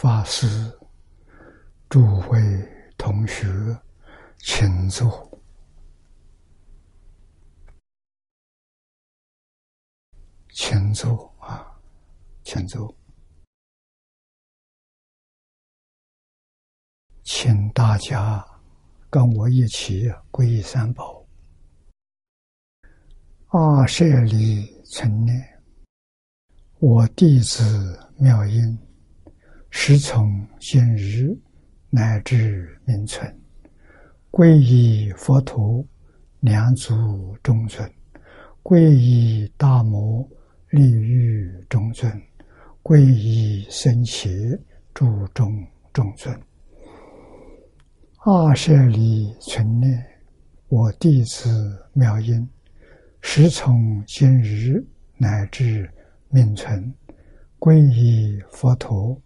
法师、诸位同学，请坐，请坐啊，请坐，请大家跟我一起皈依三宝。阿舍利存念，我弟子妙音。时从今日乃至明存，皈依佛陀，两祖中尊；皈依大摩，利欲中尊；皈依僧伽，注众中尊。阿舍利存念，我弟子妙音，时从今日乃至明存，皈依佛陀。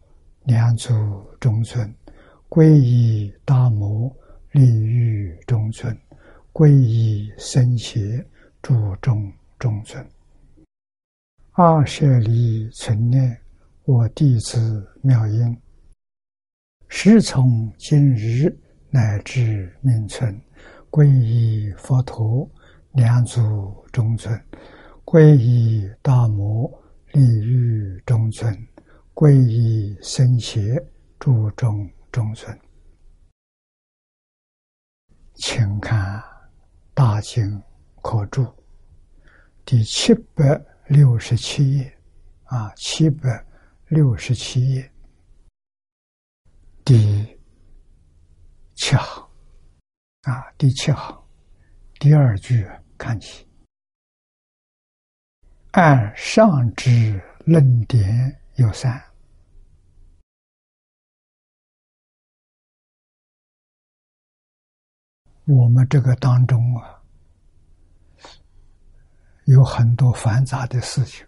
两祖中尊，皈依大摩利欲中尊，皈依僧伽诸众中尊。二舍利存念，我弟子妙音，时从今日乃至命存，皈依佛陀两祖中尊，皈依大摩利欲中尊。皈依僧伽，诸众中尊，请看《大经可注》第七百六十七页，啊，七百六十七页。第七行，啊，第七行第二句看起，按上之论点。有三，我们这个当中啊，有很多繁杂的事情，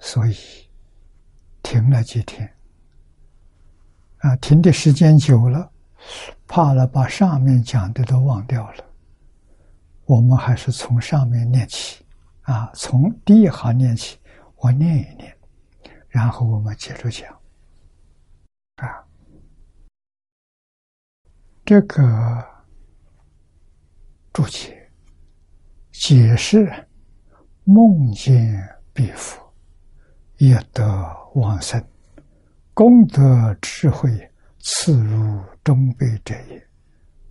所以停了几天。啊，停的时间久了，怕了把上面讲的都忘掉了。我们还是从上面念起，啊，从第一行念起，我念一念。然后我们接着讲，啊，这个注解解释梦见必佛，业得往生，功德智慧次如中辈者也。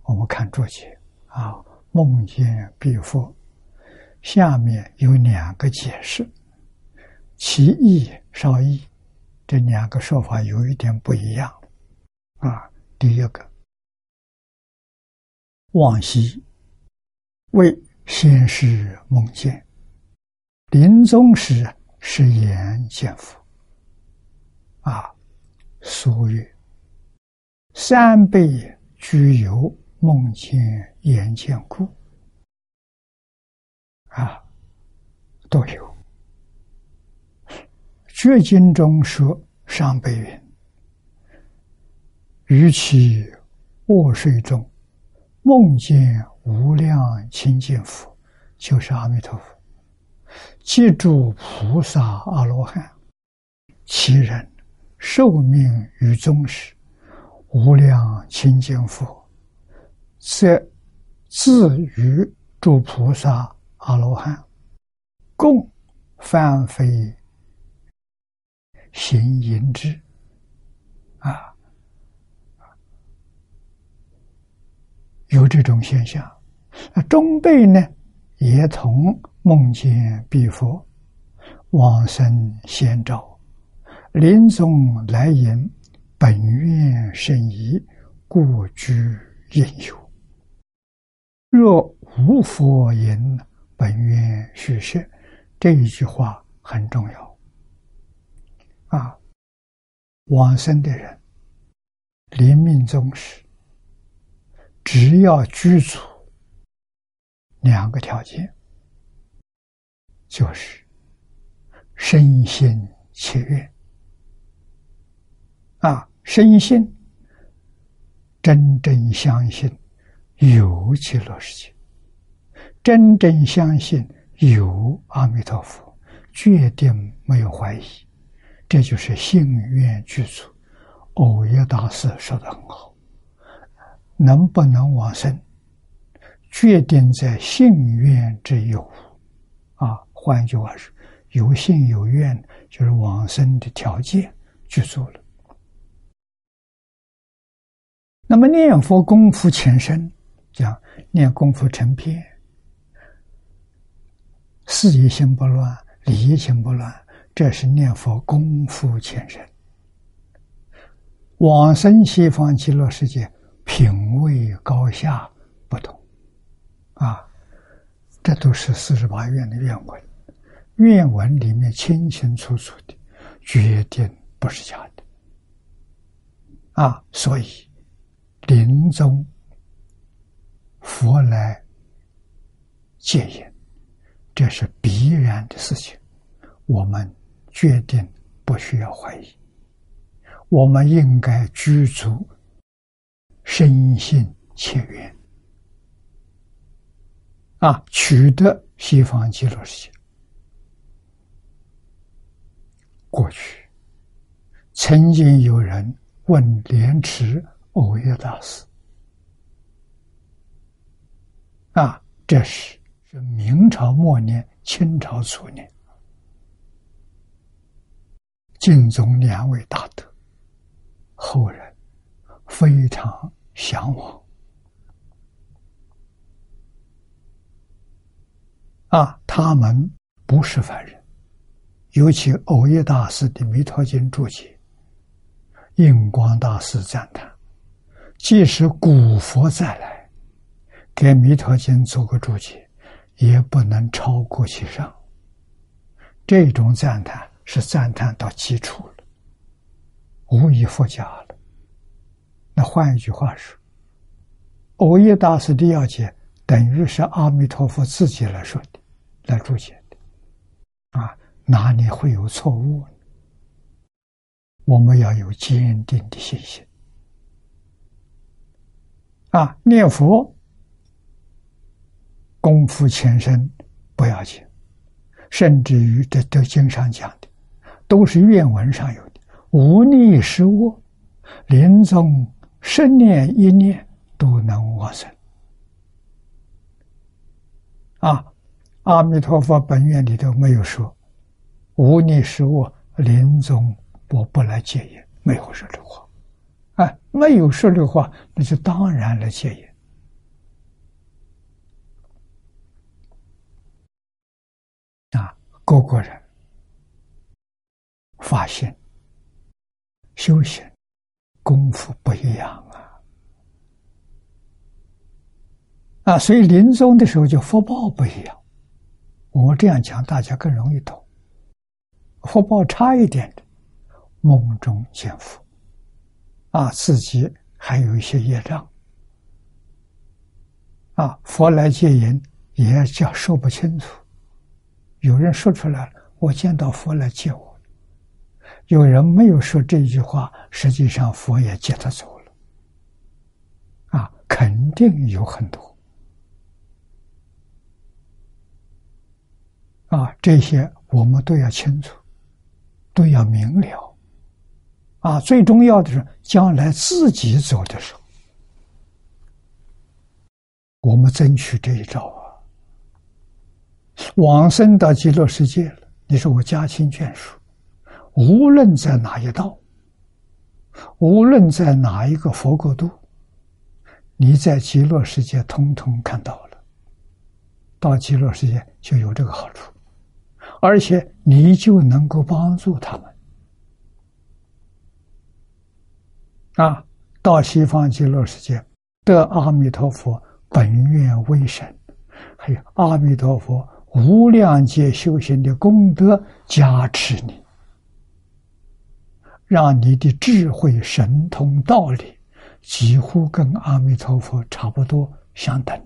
我们看注解啊，梦见必佛，下面有两个解释。其意稍异，这两个说法有一点不一样。啊，第一个，往昔为先世梦见，临终时是言见佛。啊，所曰：三辈具有梦见眼见故。啊，都有。绝经中说：“上辈云，与其卧睡中，梦见无量清净佛，就是阿弥陀佛。记住菩萨阿罗汉，其人寿命于宗时，无量清净佛，则自于诸菩萨阿罗汉，共翻飞。”行淫之，啊，有这种现象。那中辈呢，也同梦见彼佛往生先兆，临终来言：“本愿甚宜，故居应有。”若无佛言：“本愿虚设。”这一句话很重要。啊，往生的人临命终时，只要居住两个条件，就是身心切愿。啊，身心真正相信有极乐世界，真正相信有阿弥陀佛，决定没有怀疑。这就是信愿具足，欧耶大师说的很好，能不能往生，决定在信愿之有啊。换一句话是，有信有愿，就是往生的条件具足了。那么念佛功夫浅深，讲念功夫成片，事业心不乱，理业心不乱，这是念佛功夫浅深。往生西方极乐世界，品位高下不同，啊，这都是四十八愿的愿文。愿文里面清清楚楚的，决定不是假的，啊，所以临终佛来戒烟，这是必然的事情，我们决定不需要怀疑，我们应该居足深信切愿，啊，取得西方极乐世界。过去，曾经有人问莲池藕叶大师：“啊，这是是明朝末年、清朝初年，敬宗两位大德，后人非常向往。啊，他们不是凡人。”尤其欧耶大师的《弥陀经》注解，印光大师赞叹：即使古佛再来，给《弥陀经》做个注解，也不能超过其上。这种赞叹是赞叹到基础了，无以复加了。那换一句话说，欧耶大师的要解，等于是阿弥陀佛自己来说的，来注解的，啊。哪里会有错误？我们要有坚定的信心啊！念佛功夫前身不要紧，甚至于这这经上讲的，都是愿文上有的，无逆失恶，临终十念一念都能往生啊！阿弥陀佛本愿里头没有说。无逆是我临终我不来戒烟，没有说这话，啊，没有说这话，那就当然来戒烟。啊，各个人发现修行功夫不一样啊，啊，所以临终的时候就福报不一样。我这样讲，大家更容易懂。福报差一点的，梦中见佛，啊，自己还有一些业障，啊，佛来接引也叫说不清楚。有人说出来了，我见到佛来接我；有人没有说这句话，实际上佛也接他走了。啊，肯定有很多，啊，这些我们都要清楚。都要明了，啊！最重要的是，将来自己走的时候，我们争取这一招啊！往生到极乐世界了，你说我家亲眷属，无论在哪一道，无论在哪一个佛国度，你在极乐世界通通看到了，到极乐世界就有这个好处。而且你就能够帮助他们啊！到西方极乐世界得阿弥陀佛本愿威神，还有阿弥陀佛无量劫修行的功德加持你，让你的智慧神通道理几乎跟阿弥陀佛差不多相等。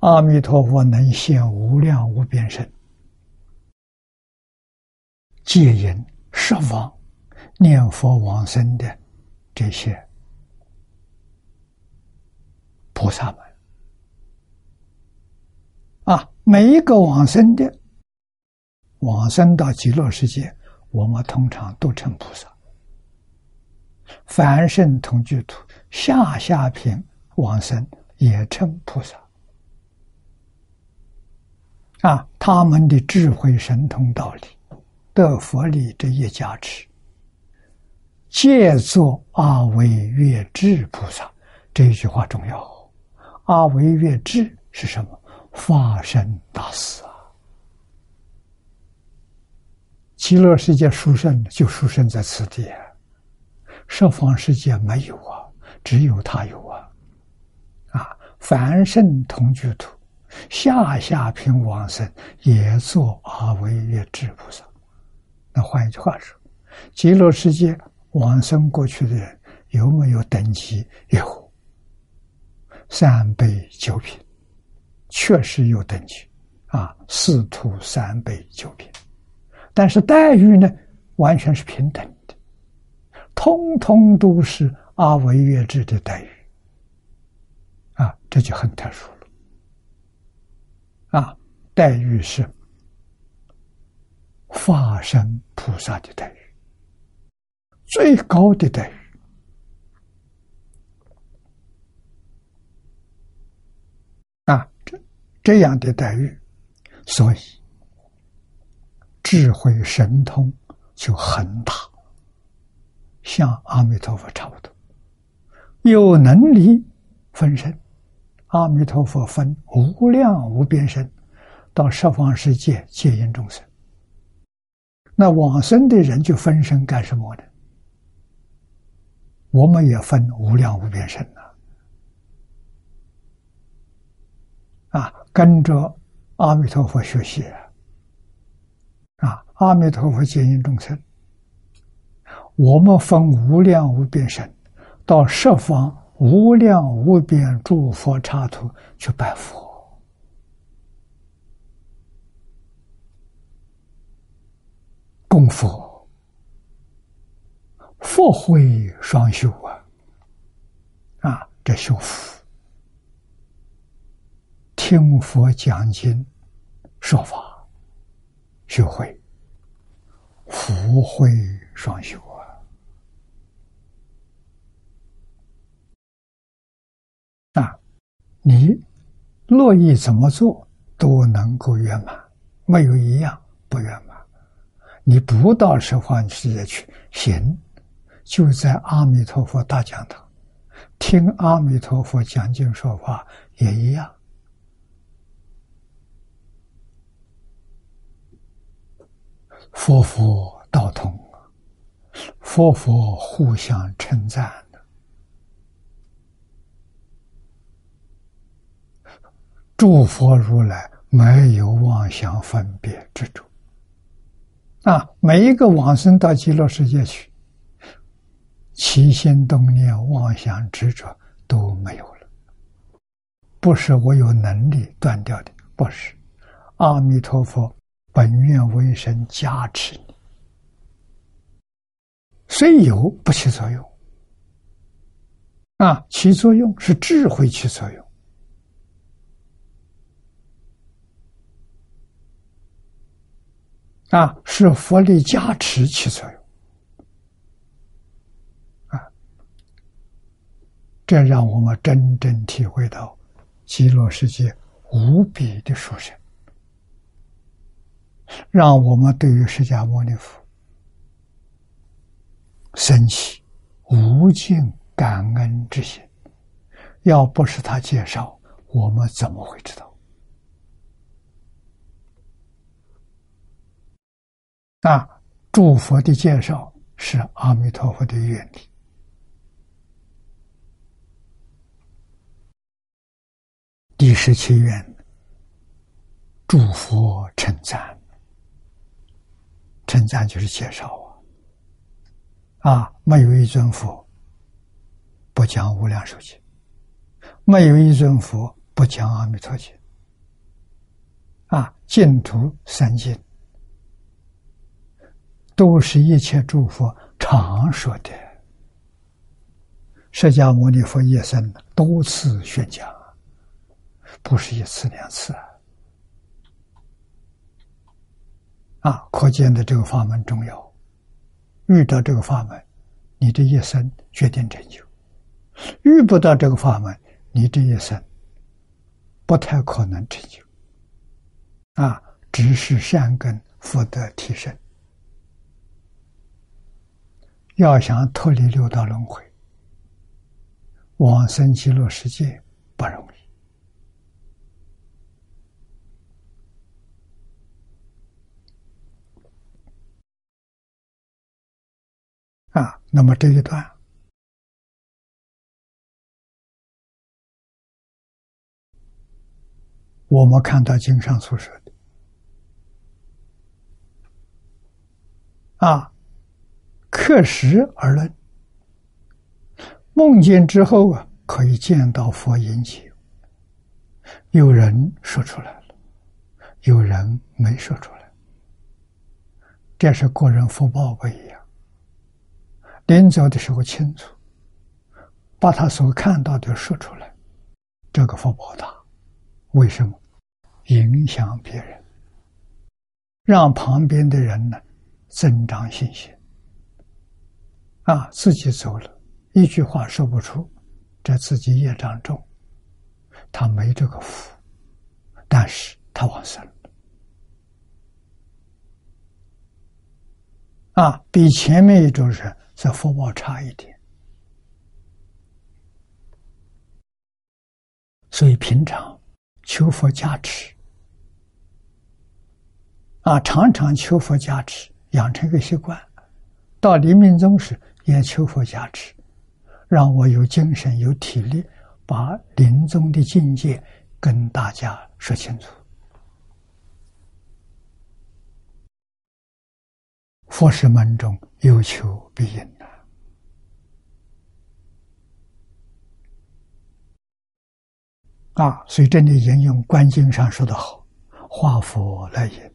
阿弥陀佛能现无量无边身。戒淫、设妄、念佛往生的这些菩萨们。啊，每一个往生的往生到极乐世界，我们通常都称菩萨。凡圣同居土，下下品往生也称菩萨。啊，他们的智慧神通道理，得佛力这一加持，借作阿惟越智菩萨。这一句话重要。阿惟越智是什么？化身大士啊！极乐世界殊胜就殊胜在此地，十方世界没有啊，只有他有啊！啊，凡圣同居土。下下品往生也做阿惟越智菩萨。那换一句话说，极乐世界往生过去的人有没有等级？有，三倍九品，确实有等级啊，四土三倍九品。但是待遇呢，完全是平等的，通通都是阿惟越智的待遇啊，这就很特殊了。啊，待遇是化身菩萨的待遇，最高的待遇。啊，这这样的待遇，所以智慧神通就很大，像阿弥陀佛差不多，有能力分身。阿弥陀佛分无量无边身，到十方世界接引众生。那往生的人就分身干什么呢？我们也分无量无边身呐，啊，跟着阿弥陀佛学习啊，阿弥陀佛接引众生，我们分无量无边身到十方。无量无边诸佛刹土去拜佛，供佛，佛慧双修啊！啊，这修福，听佛讲经说法，学会福慧双修啊。你乐意怎么做都能够圆满，没有一样不圆满。你不到十方世界去行，就在阿弥陀佛大讲堂听阿弥陀佛讲经说法也一样。佛佛道同，佛佛互相称赞。诸佛如来没有妄想分别执着啊！每一个往生到极乐世界去，起心动念、妄想执着都没有了。不是我有能力断掉的，不是。阿弥陀佛本愿为神加持你，虽有不起作用啊，起作用是智慧起作用。啊，是佛力加持起作用，啊，这让我们真正体会到极乐世界无比的殊胜，让我们对于释迦牟尼佛升起无尽感恩之心。要不是他介绍，我们怎么会知道？那诸佛的介绍是阿弥陀佛的愿力，第十七愿，诸佛称赞，称赞就是介绍啊，啊，没有一尊佛不讲无量寿经，没有一尊佛不讲阿弥陀经，啊，净土三经。都是一切诸佛常说的，释迦牟尼佛一生多次宣讲，不是一次两次啊！可见的这个法门重要。遇到这个法门，你你这一生决定成就；遇不到这个法门，你这一生不太可能成就。啊，只是善根福德提升。要想脱离六道轮回，往生极乐世界不容易。啊，那么这一段，我们看到经上所说的，啊，刻实而论，梦见之后啊，可以见到佛引起，有人说出来了，有人没说出来，这是个人福报不一样。临走的时候清楚，把他所看到的说出来，这个福报大。为什么？影响别人，让旁边的人呢增长信心。啊，自己走了，一句话说不出，这自己业障重，他没这个福，但是他往生了。啊，比前面一种人。这福报差一点，所以平常求佛加持啊，常常求佛加持，养成一个习惯。到临命终时也求佛加持，让我有精神、有体力，把临终的境界跟大家说清楚。佛是门中有求必应呐！啊，所以这里引用《观经》上说的好：“化佛来引，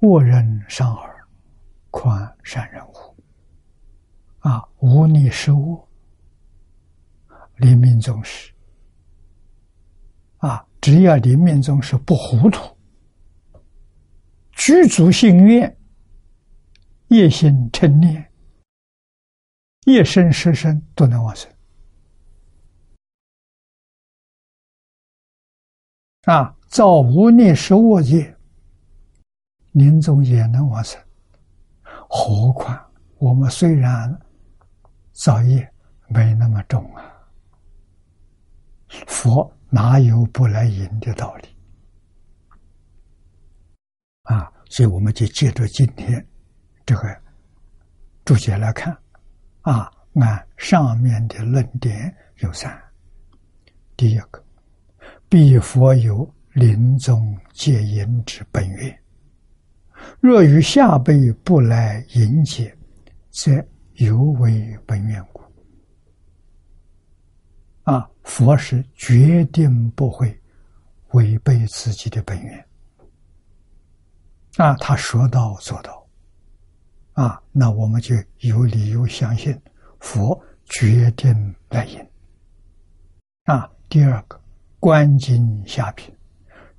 恶人伤耳，宽善人乎？”啊，无逆失恶，临命终时，啊，只要临命终时不糊涂，具足心愿。夜心成念，夜生失生都能往生啊！造无念十恶业，临终也能往生。何况我们虽然造业没那么重啊，佛哪有不来迎的道理啊？所以我们就借着今天。这个注解来看，啊，按上面的论点有三。第一个，必佛有临终戒引之本愿，若于下辈不来迎接，则犹为本愿故。啊，佛是决定不会违背自己的本愿。啊，他说到做到。啊，那我们就有理由相信佛决定来引。啊，第二个观经下品，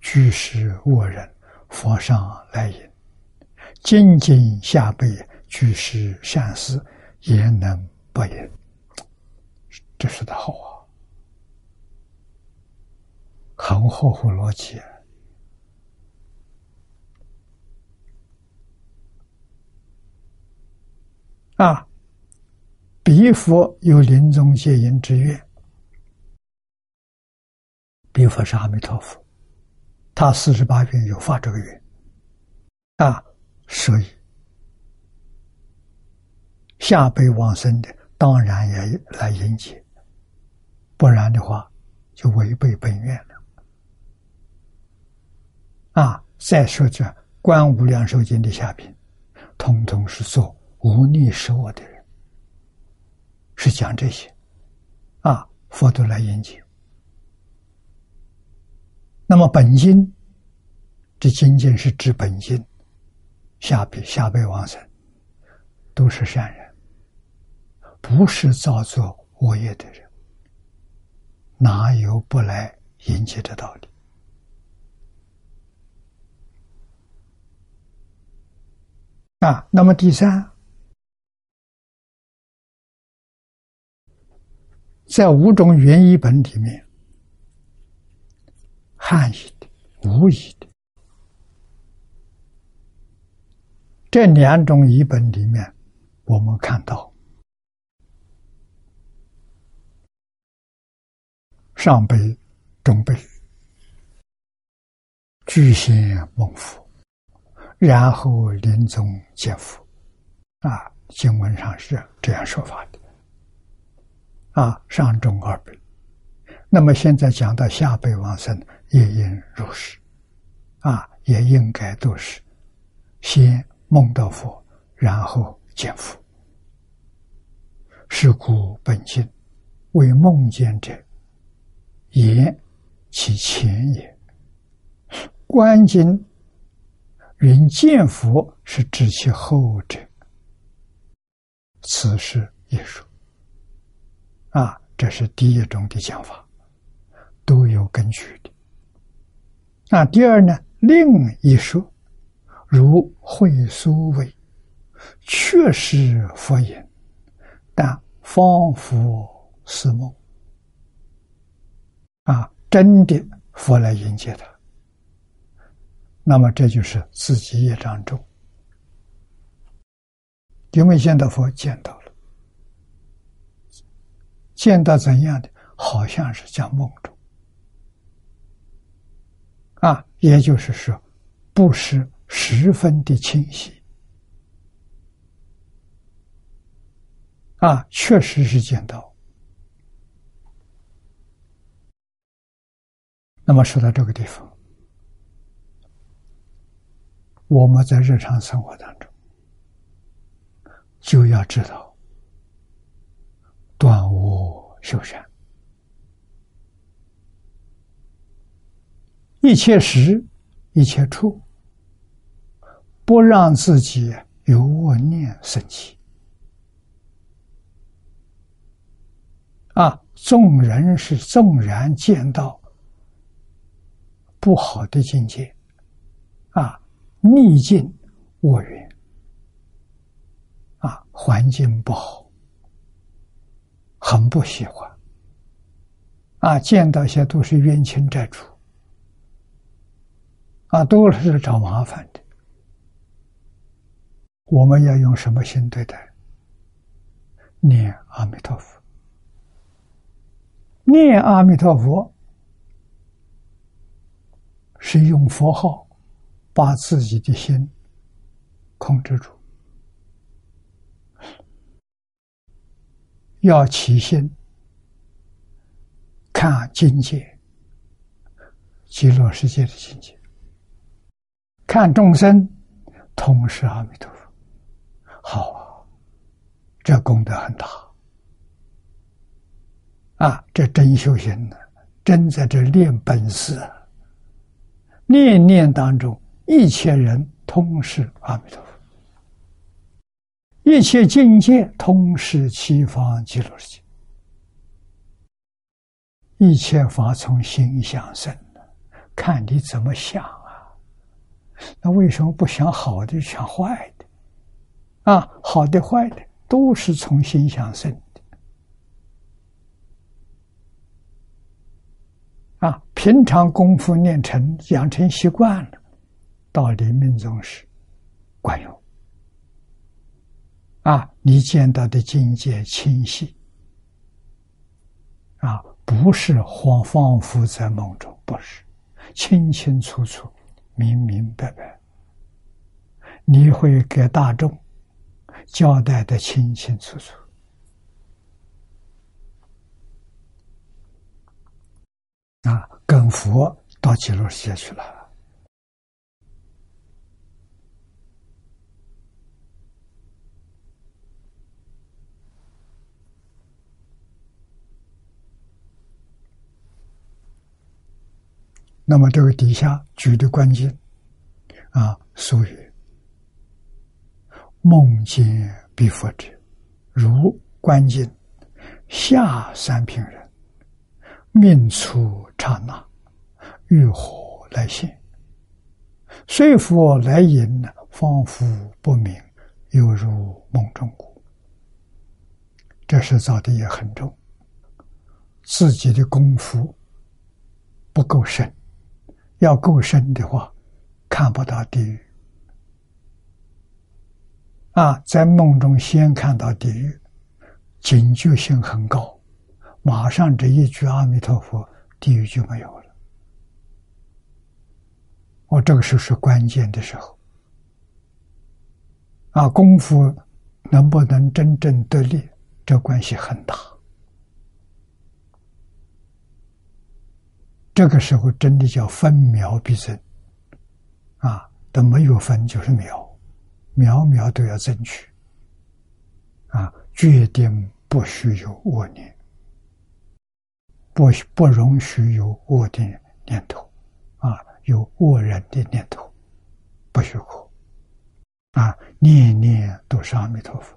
居士恶人，佛上来引；精进下辈，居士善思，也能不引。这说的好啊，很合乎逻辑。啊，彼佛有临终戒引之愿，彼佛是阿弥陀佛，他四十八愿有发这个愿，啊，所以下辈往生的当然也来迎接，不然的话就违背本愿了。啊，再说这《观无量寿经》的下品，通通是做。无逆是我的人，是讲这些，啊，佛都来研究。那么本经，这仅仅是指本经，下辈下辈往生，都是善人，不是造作恶业的人，哪有不来迎接的道理？啊，那么第三。在五种原译本里面，汉译的、吴译的这两种译本里面，我们看到上辈、中辈。具现梦佛，然后临终见佛，啊，经文上是这样说法的。啊，上中二辈，那么现在讲到下辈往生，也应如是，啊，也应该都是。先梦到佛，然后见佛。是故本经为梦见者言其前也。观经云见佛是指其后者，此事也说。啊，这是第一种的讲法，都有根据的。那第二呢？另一说，如会苏谓，确实佛言，但仿佛是梦。真的佛来迎接他，那么这就是自己业障重，有没有见到佛？见到了。见到怎样的，好像是在梦中，啊，也就是说，不是十分的清晰，啊，确实是见到。那么说到这个地方，我们在日常生活当中就要知道。断恶修善，一切时一切处，不让自己有恶念升起。啊，众人是纵然见到不好的境界，啊，逆境恶缘，啊，环境不好。很不喜欢，啊，见到些都是冤亲债主，啊，都是找麻烦的。我们要用什么心对待？念阿弥陀佛，念阿弥陀佛是用佛号把自己的心控制住。要起心看境界，极乐世界的境界，看众生，同时阿弥陀佛，好啊，这功德很大啊！这真修行呢，真在这练本事，念念当中，一切人通是阿弥陀佛。一切境界通识七方极乐世界，一切法从心想生，看你怎么想啊？那为什么不想好的，想坏的？啊，好的坏的都是从心想生的。啊，平常功夫练成，养成习惯了，到临命终时管用。啊，你见到的境界清晰，啊，不是恍恍惚在梦中，不是，清清楚楚、明明白白，你会给大众交代的清清楚楚，啊，跟佛到极乐世界去了。那么这个底下举的关键啊，俗语“梦见必佛者，如观境下三品人，命出刹那，欲火来现，虽佛来迎呢，仿佛不明，犹如梦中鼓。这是造的也很重。自己的功夫不够深，要够深的话，看不到地狱。啊，在梦中先看到地狱，警觉性很高，马上这一句阿弥陀佛，地狱就没有了。我这个时候是关键的时候，啊，功夫能不能真正得力，这关系很大。这个时候真的叫分秒必争，啊，都没有分就是秒。秒秒都要争取，啊，决定不许有恶念，不不容许有恶的念头，啊，有恶人的念头，不许可，啊，念念都是阿弥陀佛，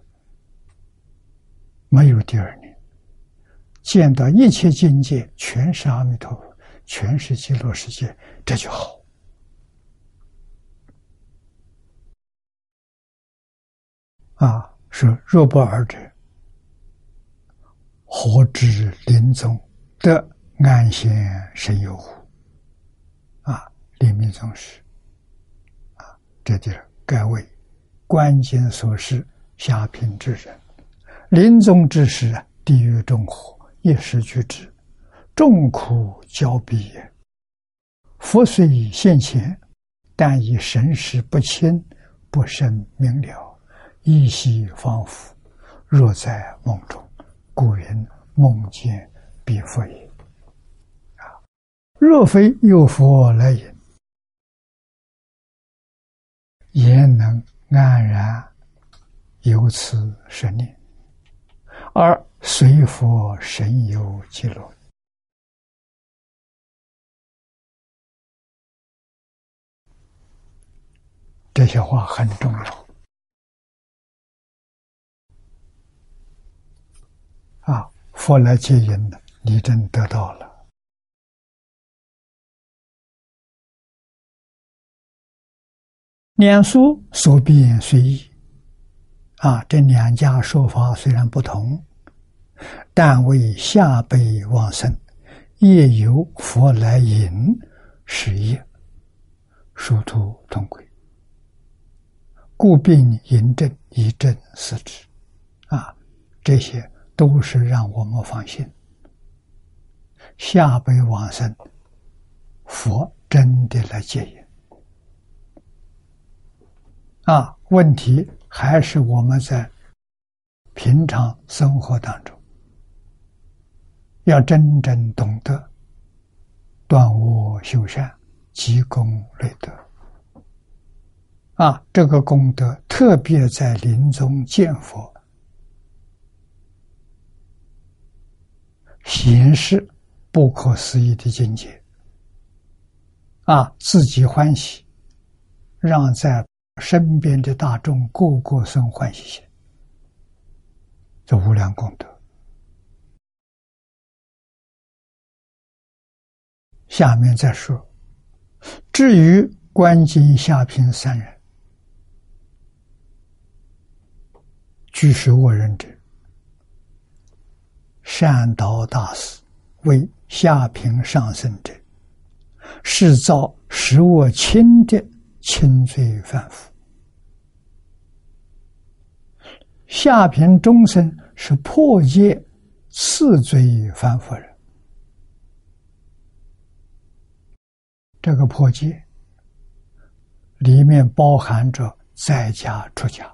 没有第二念，见到一切境界全是阿弥陀佛，全是极乐世界，这就好。啊，是若不尔者，何知临终得安闲神游乎？啊，临命终时，啊，这就是该为关键所示下品之人。临终之时啊，地狱众火一时俱至，众苦交逼也。佛虽已现前，但以神识不清，不甚明了。依稀仿佛，若在梦中，古人梦见必佛也。啊，若非有佛来引，焉能安然由此生念？而随佛神游极乐，这些话很重要。啊！佛来接引的，你真得到了。两书所变随意，啊，这两家说法虽然不同，但为下辈往生，也由佛来引是业，殊途同归，故并引证以证实之。啊，这些。都是让我们放心。下辈往生，佛真的来接引啊！问题还是我们在平常生活当中，要真正懂得断恶修善、积功累德啊！这个功德特别在临终见佛。显示不可思议的境界啊！自己欢喜，让在身边的大众个个生欢喜心，这无量功德。下面再说，至于观经下品三人，具是我人者。善导大师为下品上生者，是造食物轻的轻罪犯夫；下品众生是破戒次罪犯夫人。这个破戒里面包含着在家出家。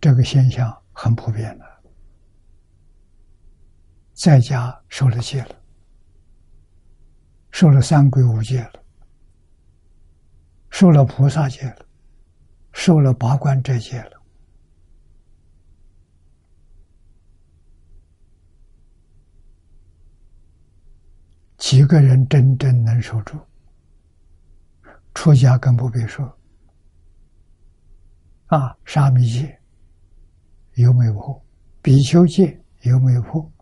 这个现象很普遍的，在家受了戒了，受了三皈五戒了，受了菩萨戒了，受了八关斋戒了，几个人真正能守住？出家更不必说，啊，沙弥戒。有没有破？比丘戒有没有破？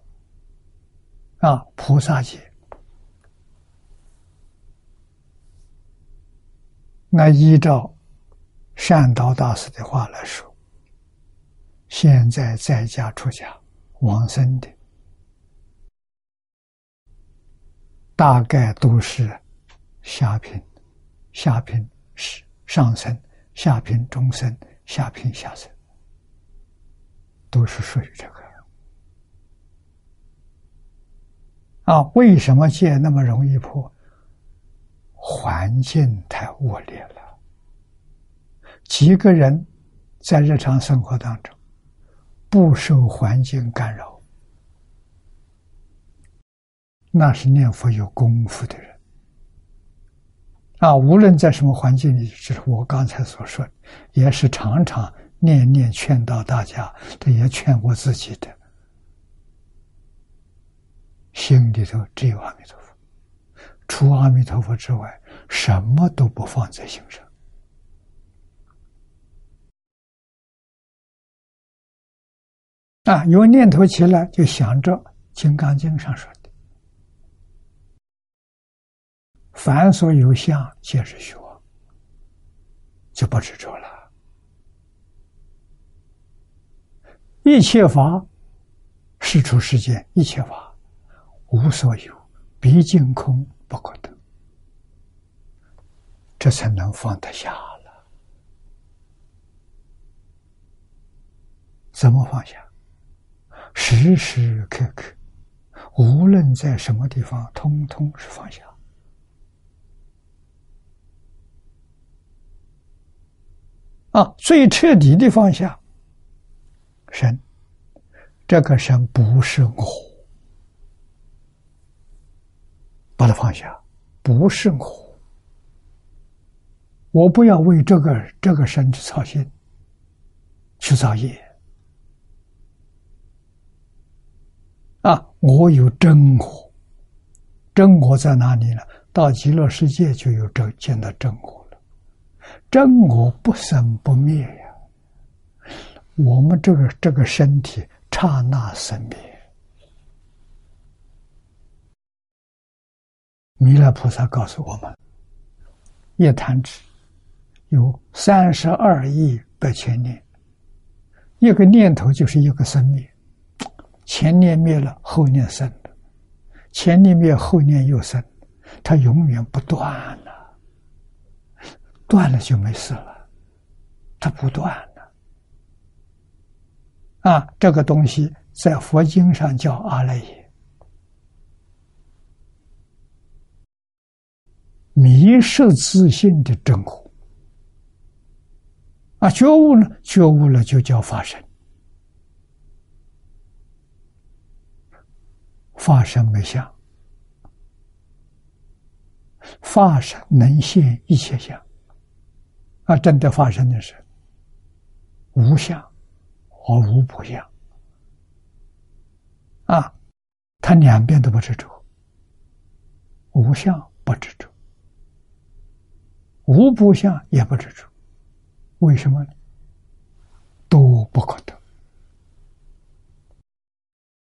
啊，菩萨戒。那依照善导大师的话来说，现在在家出家往生的，大概都是下品、下品是上生、下品中生、下品下生，都是属于这个。啊，为什么戒那么容易破？环境太恶劣了。几个人在日常生活当中不受环境干扰，那是念佛有功夫的人。啊，无论在什么环境里，就是我刚才所说，也是常常念念劝导大家，这也劝我自己的。心里头只有阿弥陀佛，除阿弥陀佛之外，什么都不放在心上。啊，有念头起来，就想着《金刚经》上说的：“凡所有相，皆是虚妄。”就不执着了。一切法，是出世间一切法。无所有，毕竟空不可得，这才能放得下了。怎么放下？时时刻刻，无论在什么地方，通通是放下。啊，最彻底的放下，神，这个神不是我。把它放下，不是我，我不要为这个这个身体操心，去造业。啊，我有真我，真我在哪里呢？到极乐世界就有这见到真我了，真我不生不灭呀。我们这个这个身体刹那生灭。弥勒菩萨告诉我们：“一弹指有三十二亿百千年，一个念头就是一个生灭，前念灭了，后念生了，前念灭，后念又生，它永远不断了，断了就没事了，它不断了。啊，这个东西在佛经上叫阿赖耶。”迷失自信的真苦啊，觉悟了，觉悟了就叫发生，发生没相，发生能现一切相。啊，真的发生的是无相和无不相。啊，他两边都不执着，无相不执着。无不相也不执着，为什么呢？都不可得，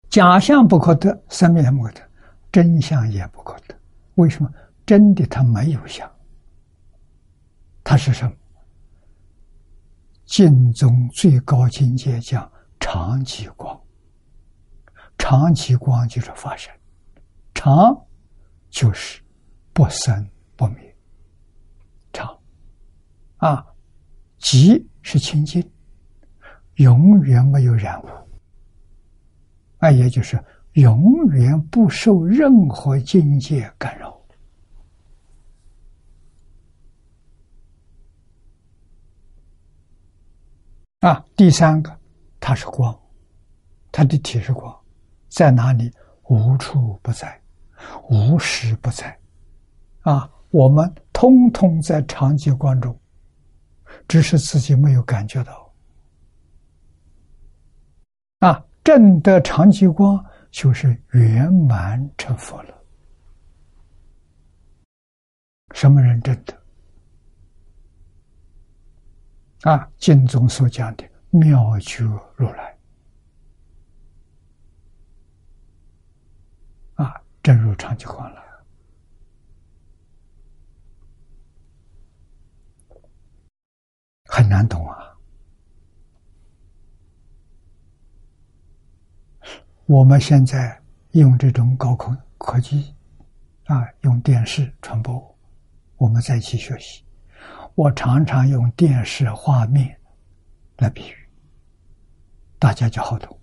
假象不可得，生命不可得，真相也不可得。为什么？真的它没有相，它是什么？净宗最高境界叫常寂光，常寂光就是发生，常就是不生不灭。啊，即是清净，永远没有染污，那，也就是永远不受任何境界干扰。啊，第三个，它是光，它的体是光，在哪里？无处不在，无时不在。啊，我们通通在长期光中。只是自己没有感觉到，啊，正得长极光就是圆满成佛了。什么人正得？啊，经中所讲的妙觉如来，啊，正入长极光了。很难懂啊！我们现在用这种高科科技，啊，用电视传播，我们在一起学习。我常常用电视画面来比喻，大家就好懂。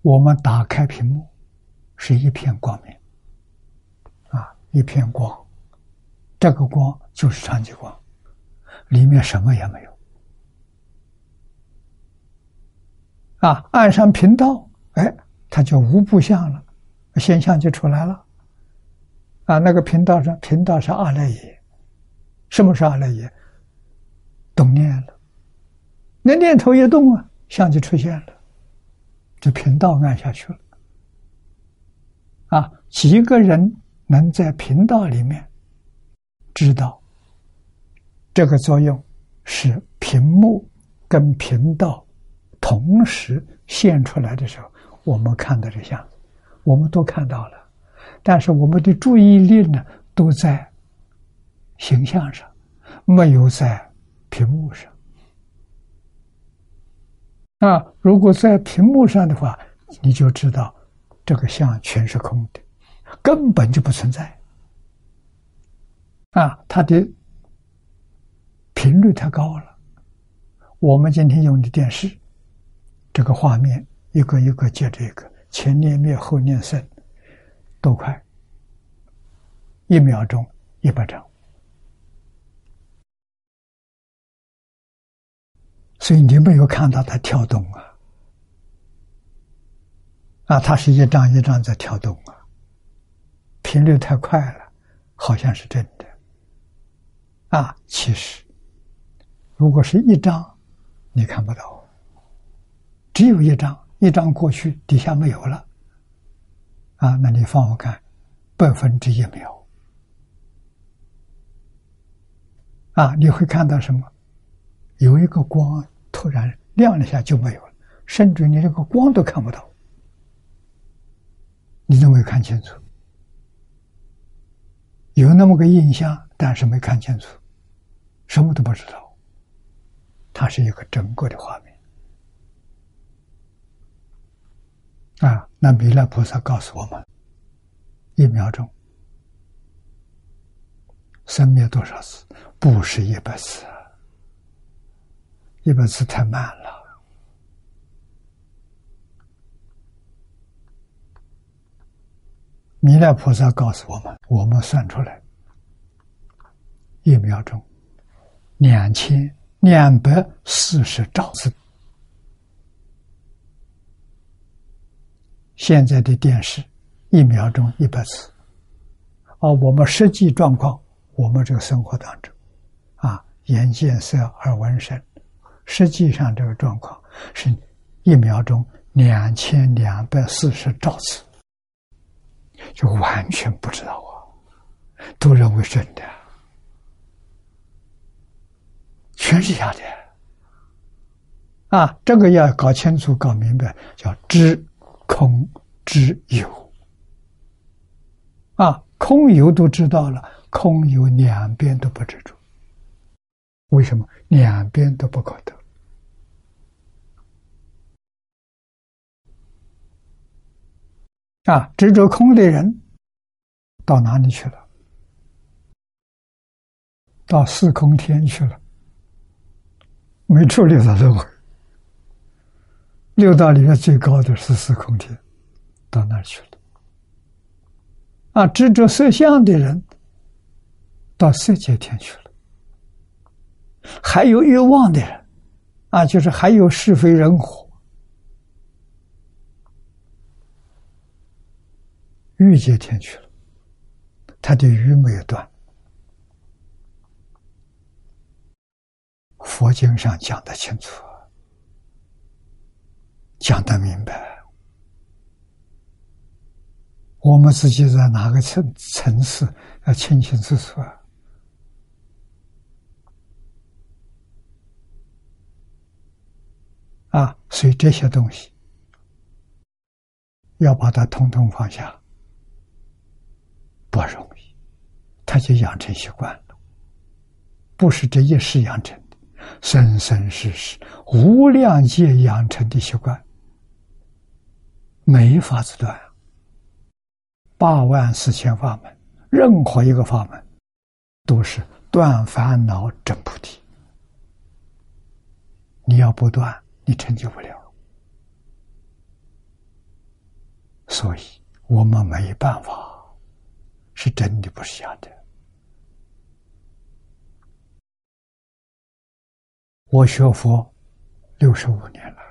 我们打开屏幕，是一片光明，啊，一片光，这个光就是长极光，里面什么也没有。啊，按上频道，哎，它就无不相了，现象就出来了。啊，那个频道上，频道是阿赖耶，什么是阿赖耶？动念了，那念头一动啊，相就出现了，这频道按下去了。啊，几个人能在频道里面知道这个作用是屏幕跟频道。同时现出来的时候，我们看到这相，我们都看到了，但是我们的注意力呢，都在形象上，没有在屏幕上。啊，如果在屏幕上的话，你就知道这个像全是空的，根本就不存在。啊，它的频率太高了。我们今天用的电视。这个画面一个一个接着一个，前念灭后念生，多快！一秒钟一百张，所以你没有看到它跳动啊，啊，它是一张一张在跳动啊，频率太快了，好像是真的，啊，其实如果是一张，你看不到。只有一张，一张过去，底下没有了，啊，那你放我看，百分之一秒，啊，你会看到什么？有一个光突然亮了一下就没有了，甚至你这个光都看不到，你都没看清楚，有那么个印象，但是没看清楚，什么都不知道，它是一个整个的画面。啊，那弥勒菩萨告诉我们：一秒钟生灭多少次？不是一百次，一百次太慢了。弥勒菩萨告诉我们：我们算出来，一秒钟两千两百四十兆次。现在的电视，一秒钟一百次，啊，我们实际状况，我们这个生活当中，啊，眼见色而闻声，实际上这个状况是一秒钟两千两百四十兆次，就完全不知道啊，都认为真的，全是假的，啊，这个要搞清楚、搞明白，叫知。空之有啊，空有都知道了，空有两边都不执着。为什么两边都不可得？啊，执着空的人到哪里去了？到四空天去了，没处理他轮回。六道里面最高的是四空天，到那儿去了。啊，执着色相的人到色界天去了。还有欲望的人，啊，就是还有是非人火，欲界天去了。他的欲没有断。佛经上讲的清楚。讲的明白，我们自己在哪个层层次要清清楚楚啊！啊，所以这些东西要把它统统放下，不容易，他就养成习惯了，不是这一时养成，生生世世无量劫养成的习惯。没法子断。八万四千法门，任何一个法门，都是断烦恼证菩提。你要不断，你成就不了。所以我们没办法，是真的，不是假的。我学佛六十五年了，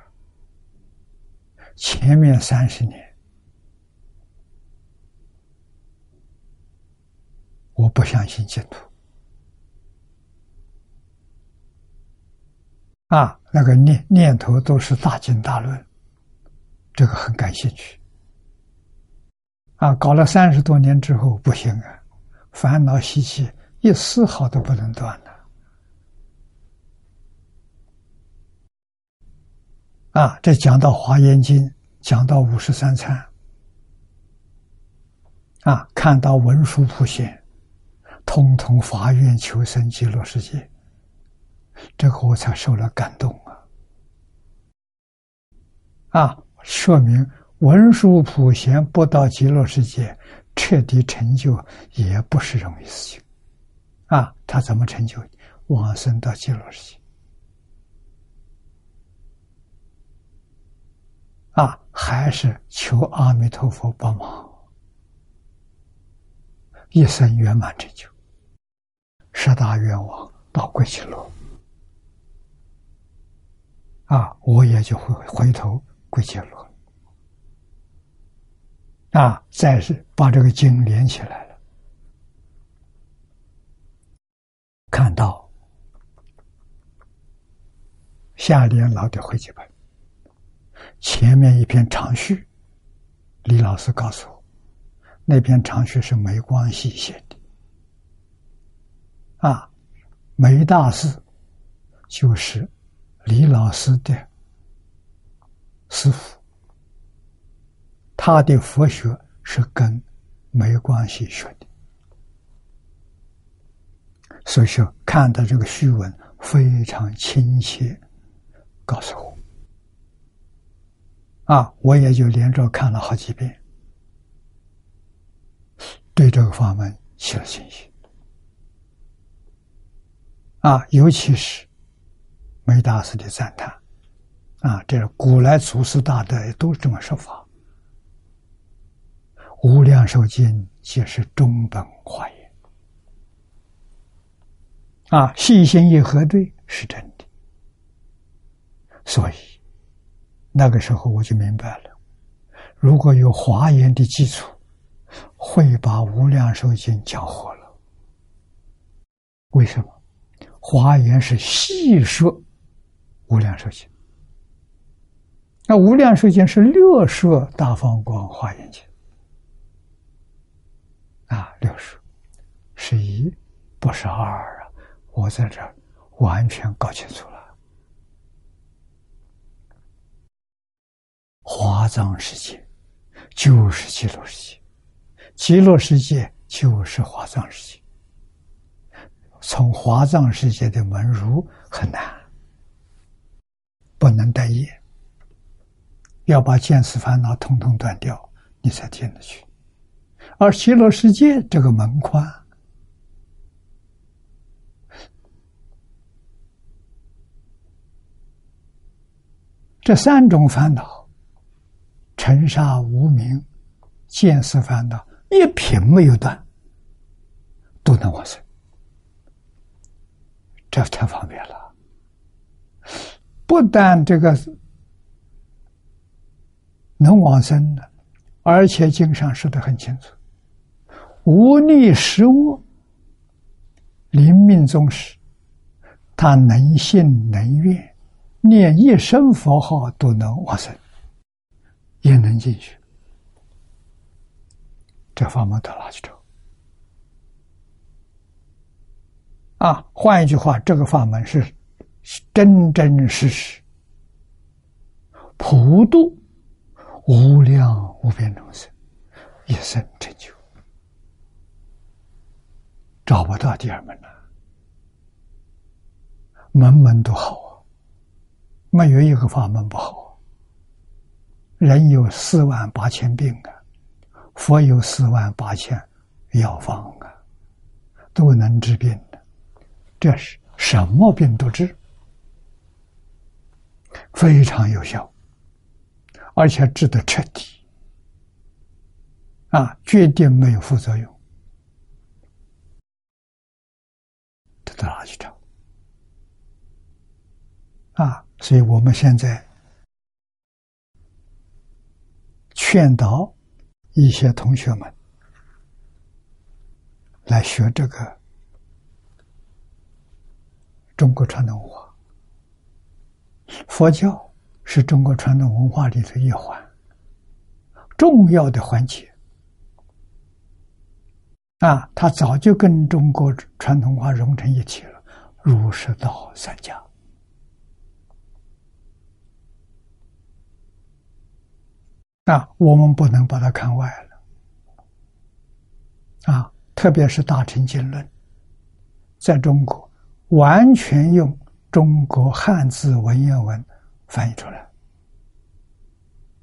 前面三十年，我不相信净土。啊，那个念念头都是大经大论，这个很感兴趣。啊，搞了三十多年之后不行啊，烦恼习气一丝毫都不能断了。啊这讲到《华严经》，讲到五十三参，啊，看到文殊普贤，通通发愿求生极乐世界。这个我才受了感动啊！啊，说明文殊普贤不到极乐世界彻底成就也不是容易事情。啊，他怎么成就？往生到极乐世界。啊，还是求阿弥陀佛帮忙，一生圆满成就，十大愿望到归极乐。啊，我也就会回头归结论。啊，再是把这个经连起来了，看到下联老的会集本，前面一篇长序，李老师告诉我，那篇长序是梅光系写的。啊，梅大师就是。李老师的师傅，他的佛学是跟没关系学的，所以说看到这个序文非常亲切，告诉我，啊，我也就连着看了好几遍，对这个法门起了信心，啊，尤其是。梅大师的赞叹，啊，这是古来祖师大德都这么说法。无量寿经即是中本华严，啊，细心一核对是真的。所以那个时候我就明白了，如果有华严的基础，会把无量寿经讲活了。为什么？华严是细说。无量寿经，那无量寿经是六说大放光华严经啊，六说是一，不是二啊！我在这儿完全搞清楚了。华藏世界就是极乐世界，极乐世界就是华藏世界。从华藏世界的门入很难。不能待业，要把见思烦恼统统断掉，你才进得去。而极乐世界这个门宽，这三种烦恼：尘沙无名、见思烦恼，一品没有断，都能往生，这太方便了。不但这个能往生的，而且经上说的很清楚：无逆实物，临命终时，他能信能愿，念一声佛号都能往生，也能进去。这法门到哪去找？啊，换一句话，这个法门是。真真实实普度无量无边众生，一生成就，找不到第二门了。门门都好啊，没有一个法门不好。人有四万八千病啊，佛有四万八千药方啊，都能治病的。这是什么病都治，非常有效，而且治得彻底，啊，决定没有副作用。这到哪去找？啊，所以我们现在。劝导一些同学们来学这个中国传统文化。佛教是中国传统文化里的一环，重要的环节啊！它早就跟中国传统文化融成一体了，儒释道三家。啊，我们不能把它看外了。啊，特别是《大乘经论》，在中国完全用中国汉字文言文翻译出来。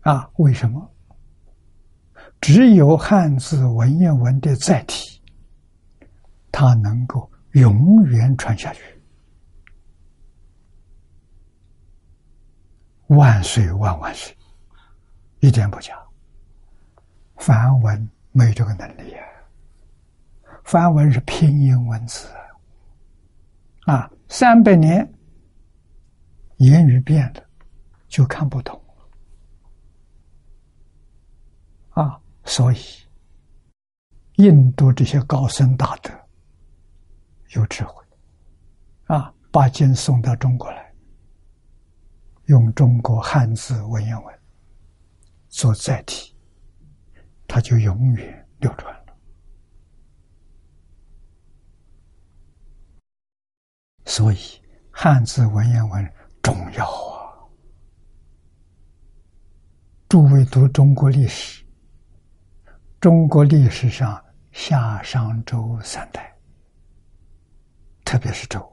啊，为什么？只有汉字文言文的载体，它能够永远传下去。万岁万万岁！一点不假，梵文没这个能力啊！梵文是拼音文字啊，三百年言语变了，就看不懂啊！所以，印度这些高僧大德有智慧啊，把经送到中国来，用中国汉字文言文。做载体，它就永远流传了。所以汉字文言文重要啊！诸位读中国历史，中国历史上夏商周三代，特别是周，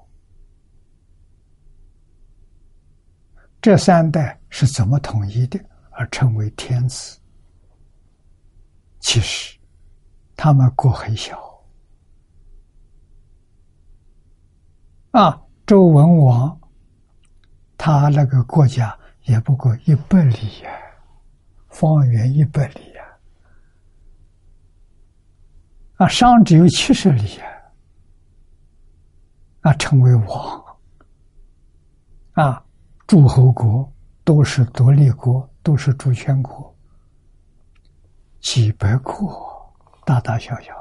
这三代是怎么统一的？而称为天子，其实他们国很小啊。周文王他那个国家也不过一百里呀，方圆一百里呀。啊，商只有七十里呀，啊，成为王啊，诸侯国都是独立国。都是主权国，几百个大大小小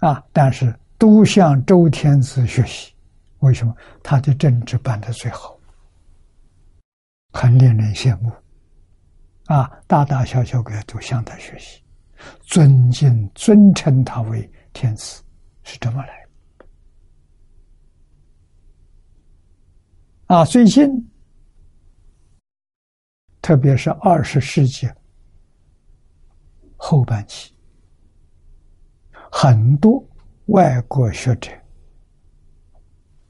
啊，啊但是都向周天子学习。为什么？他的政治办得最好，很令人羡慕啊！大大小小的都向他学习，尊敬、尊称他为天子，是这么来的啊！最近。特别是二十世纪后半期，很多外国学者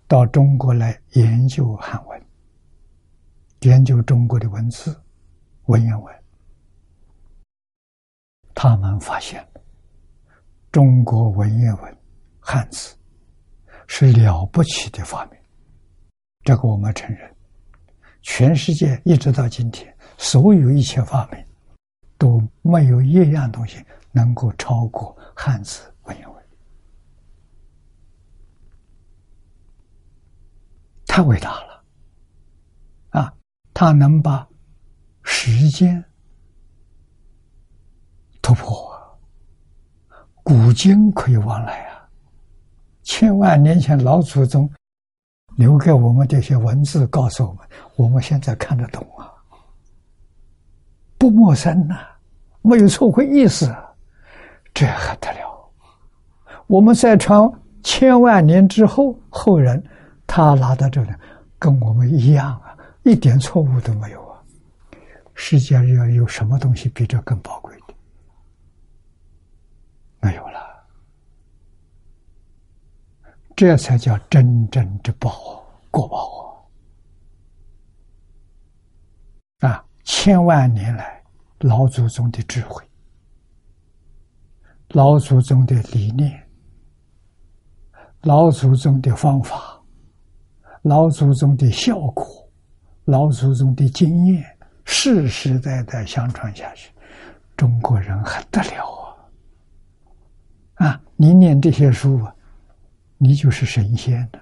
到中国来研究汉文，研究中国的文字、文言文，他们发现中国文言文汉字是了不起的发明，这个我们承认。全世界一直到今天。所有一切发明都没有一样东西能够超过汉字文言文，太伟大了啊！它能把时间突破，古今可以往来啊！千万年前老祖宗留给我们这些文字，告诉我们，我们现在看得懂啊！不陌生呐，没有错会意思，这还得了？我们再传千万年之后，后人他拿到这里，跟我们一样啊，一点错误都没有啊。世界上有什么东西比这更宝贵的？没有了，这才叫真正之宝，国宝啊千万年来老祖宗的智慧、老祖宗的理念、老祖宗的方法、老祖宗的效果、老祖宗的经验，世世代代相传下去，中国人还得了啊！啊，你念这些书啊，你就是神仙的，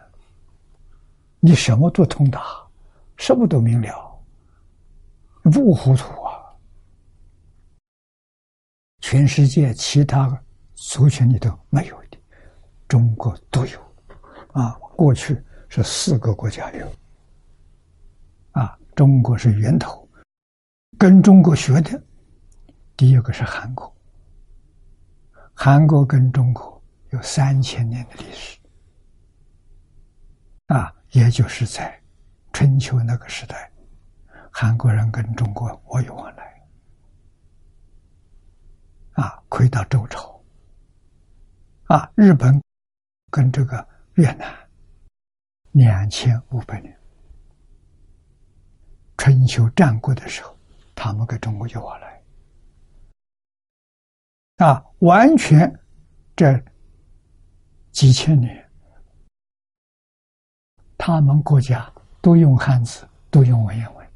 你什么都通达，什么都明了。不糊涂啊！全世界其他族群里头没有的，中国都有。啊，过去是四个国家有，啊，中国是源头。跟中国学的，第一个是韩国。韩国跟中国有三千年的历史，啊，也就是在春秋那个时代。韩国人跟中国我有往来，啊，回到周朝，啊，日本跟这个越南两千五百年，春秋战国的时候，他们跟中国有往来，啊，完全这几千年，他们国家都用汉字，都用文言文。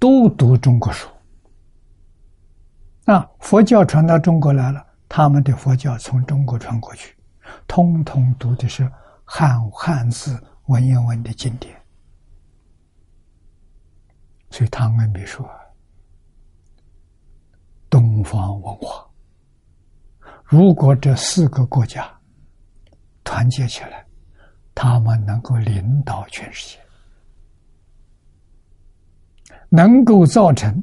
都读中国书，那，佛教传到中国来了，他们的佛教从中国传过去，通通读的是汉汉字文言文的经典，所以唐恩比说，东方文化，如果这四个国家团结起来，他们能够领导全世界。能够造成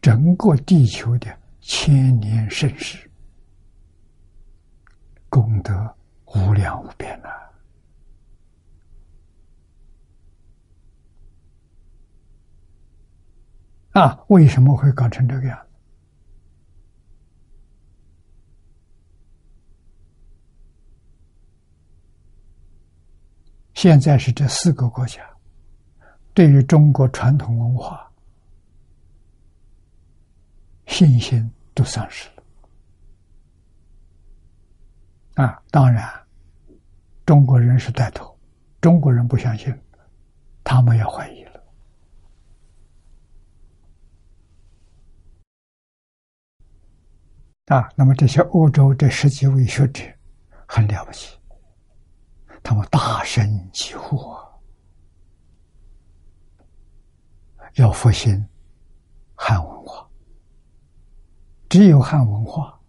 整个地球的千年盛世，功德无量无边呐！啊，为什么会搞成这个样？现在是这四个国家对于中国传统文化。信心都丧失了啊！当然，中国人是带头，中国人不相信，他们也怀疑了啊。那么这些欧洲这十几位学者很了不起，他们大声疾呼，要复兴汉文化。只有汉文化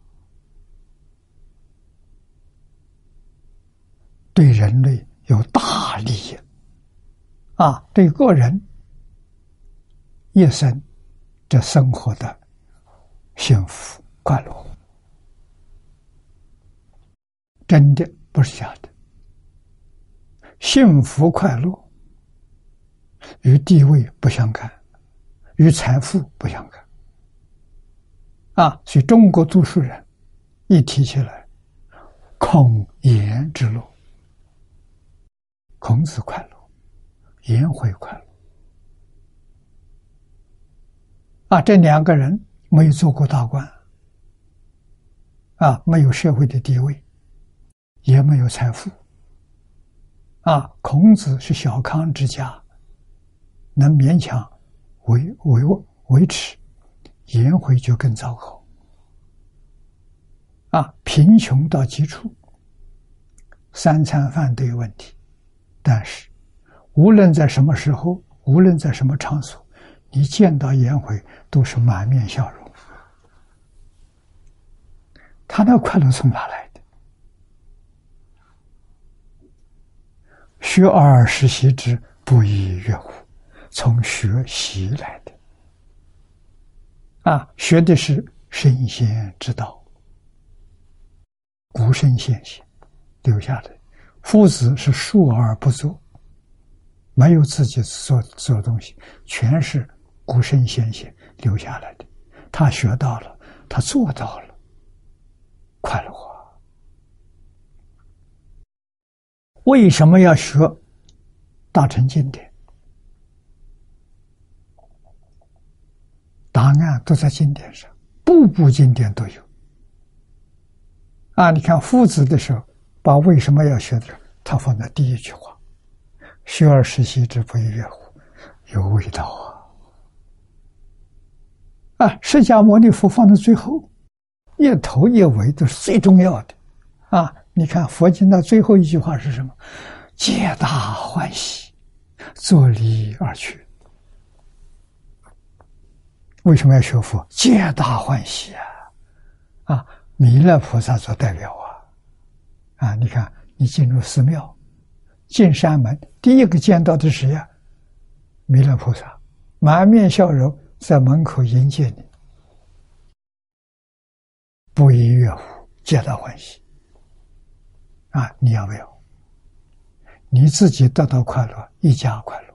对人类有大利益啊，对个人一生这生活的幸福快乐，真的不是假的。幸福快乐与地位不相干，与财富不相干。啊，所以中国读书人一提起来，孔颜之乐，孔子快乐，颜回快乐。啊，这两个人没有做过大官，啊，没有社会的地位，也没有财富。啊，孔子是小康之家，能勉强维维维持。颜回就更糟糕，啊，贫穷到极处，三餐饭都有问题，但是无论在什么时候，无论在什么场所，你见到颜回都是满面笑容。他那快乐从哪来的？学而时习之，不亦乐乎？从学习来的。啊，学的是圣贤之道，古圣先贤留下的。夫子是述而不作，没有自己做做东西，全是古圣先贤留下来的。他学到了，他做到了，快乐啊！为什么要学大乘经典？答案都在经典上，部部经典都有。啊，你看夫子的时候，把为什么要学的，他放在第一句话：“学而时习之，不亦说乎？”有味道啊！啊，释迦牟尼佛放在最后，一头一尾都是最重要的。啊，你看佛经的最后一句话是什么？皆大欢喜，作礼而去。为什么要学佛？皆大欢喜啊！啊，弥勒菩萨做代表啊！啊，你看，你进入寺庙，进山门，第一个见到的是谁呀？弥勒菩萨，满面笑容在门口迎接你，不亦乐乎？皆大欢喜。啊，你要不要？你自己得到快乐，一家快乐，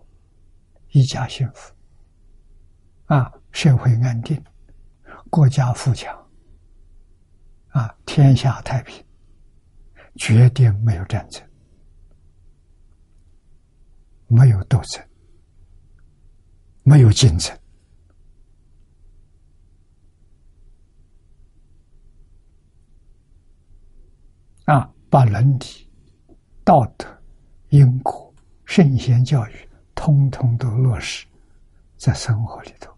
一家幸福，啊，社会安定，国家富强，啊，天下太平，绝对没有战争，没有斗争，没有竞争，啊。把伦理、道德、因果、圣贤教育，通通都落实在生活里头，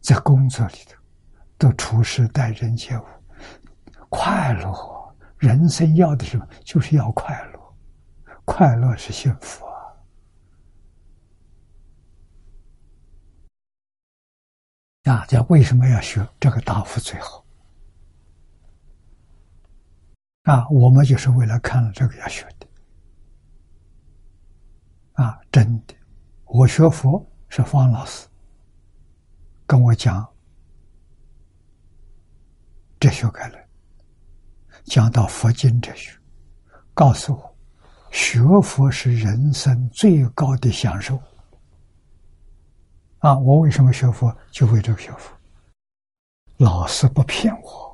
在工作里头，都处事待人接物，快乐。人生要的什么？就是要快乐，快乐是幸福啊！大家为什么要学这个答复最好？啊，我们就是为了看了这个要学的。啊，真的，我学佛是方老师跟我讲哲学概论，讲到佛经哲学，告诉我学佛是人生最高的享受。啊，我为什么学佛？就为这个学佛。老师不骗我。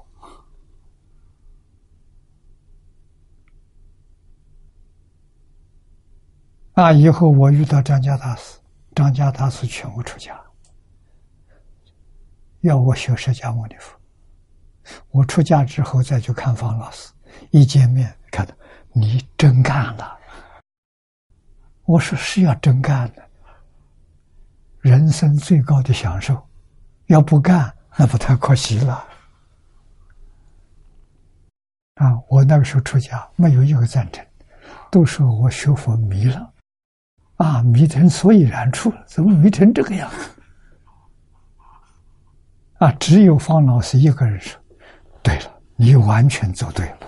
啊！以后我遇到张家大师，张家大师劝我出家，要我学释迦牟尼佛。我出家之后再去看方老师，一见面看到你真干了。我说是要真干的，人生最高的享受，要不干那不太可惜了。啊！我那个时候出家，没有一个赞成，都说我学佛迷了。啊，迷成所以然处了，怎么迷成这个样子？啊，只有方老师一个人说：“对了，你完全做对了。”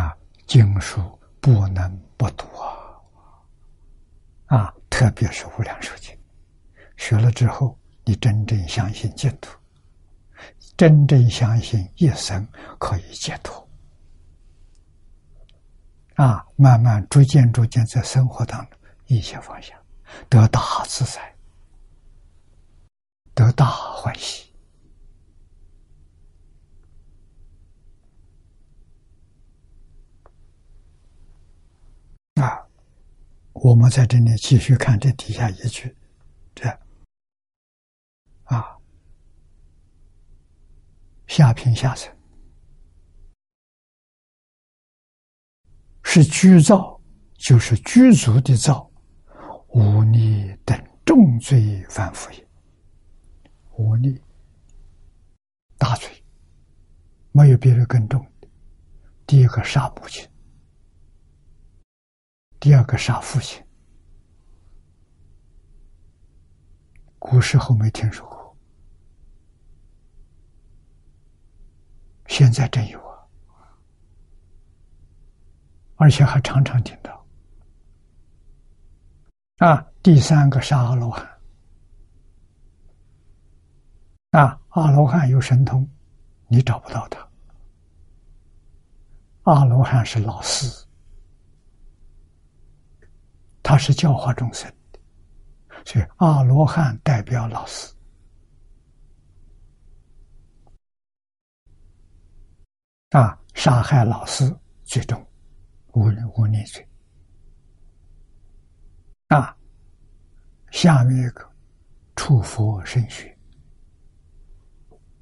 啊，经书不能不读啊！啊，特别是《无量寿经》，学了之后，你真正相信净土。真正相信一生可以解脱，啊，慢慢逐渐逐渐在生活当中一切放下，得大自在，得大欢喜。啊，我们在这里继续看这底下一句，这啊。下品下层是居造，就是居足的造，无逆等重罪反复也。无逆大罪，没有别的更重的。第一个杀母亲，第二个杀父亲，古时候没听说过。现在真有啊，而且还常常听到。啊，第三个是阿罗汉，啊，阿罗汉有神通，你找不到他。阿罗汉是老师，他是教化众生，所以阿罗汉代表老师。啊，杀害老师最终，无无逆罪。啊，下面一个出佛生学。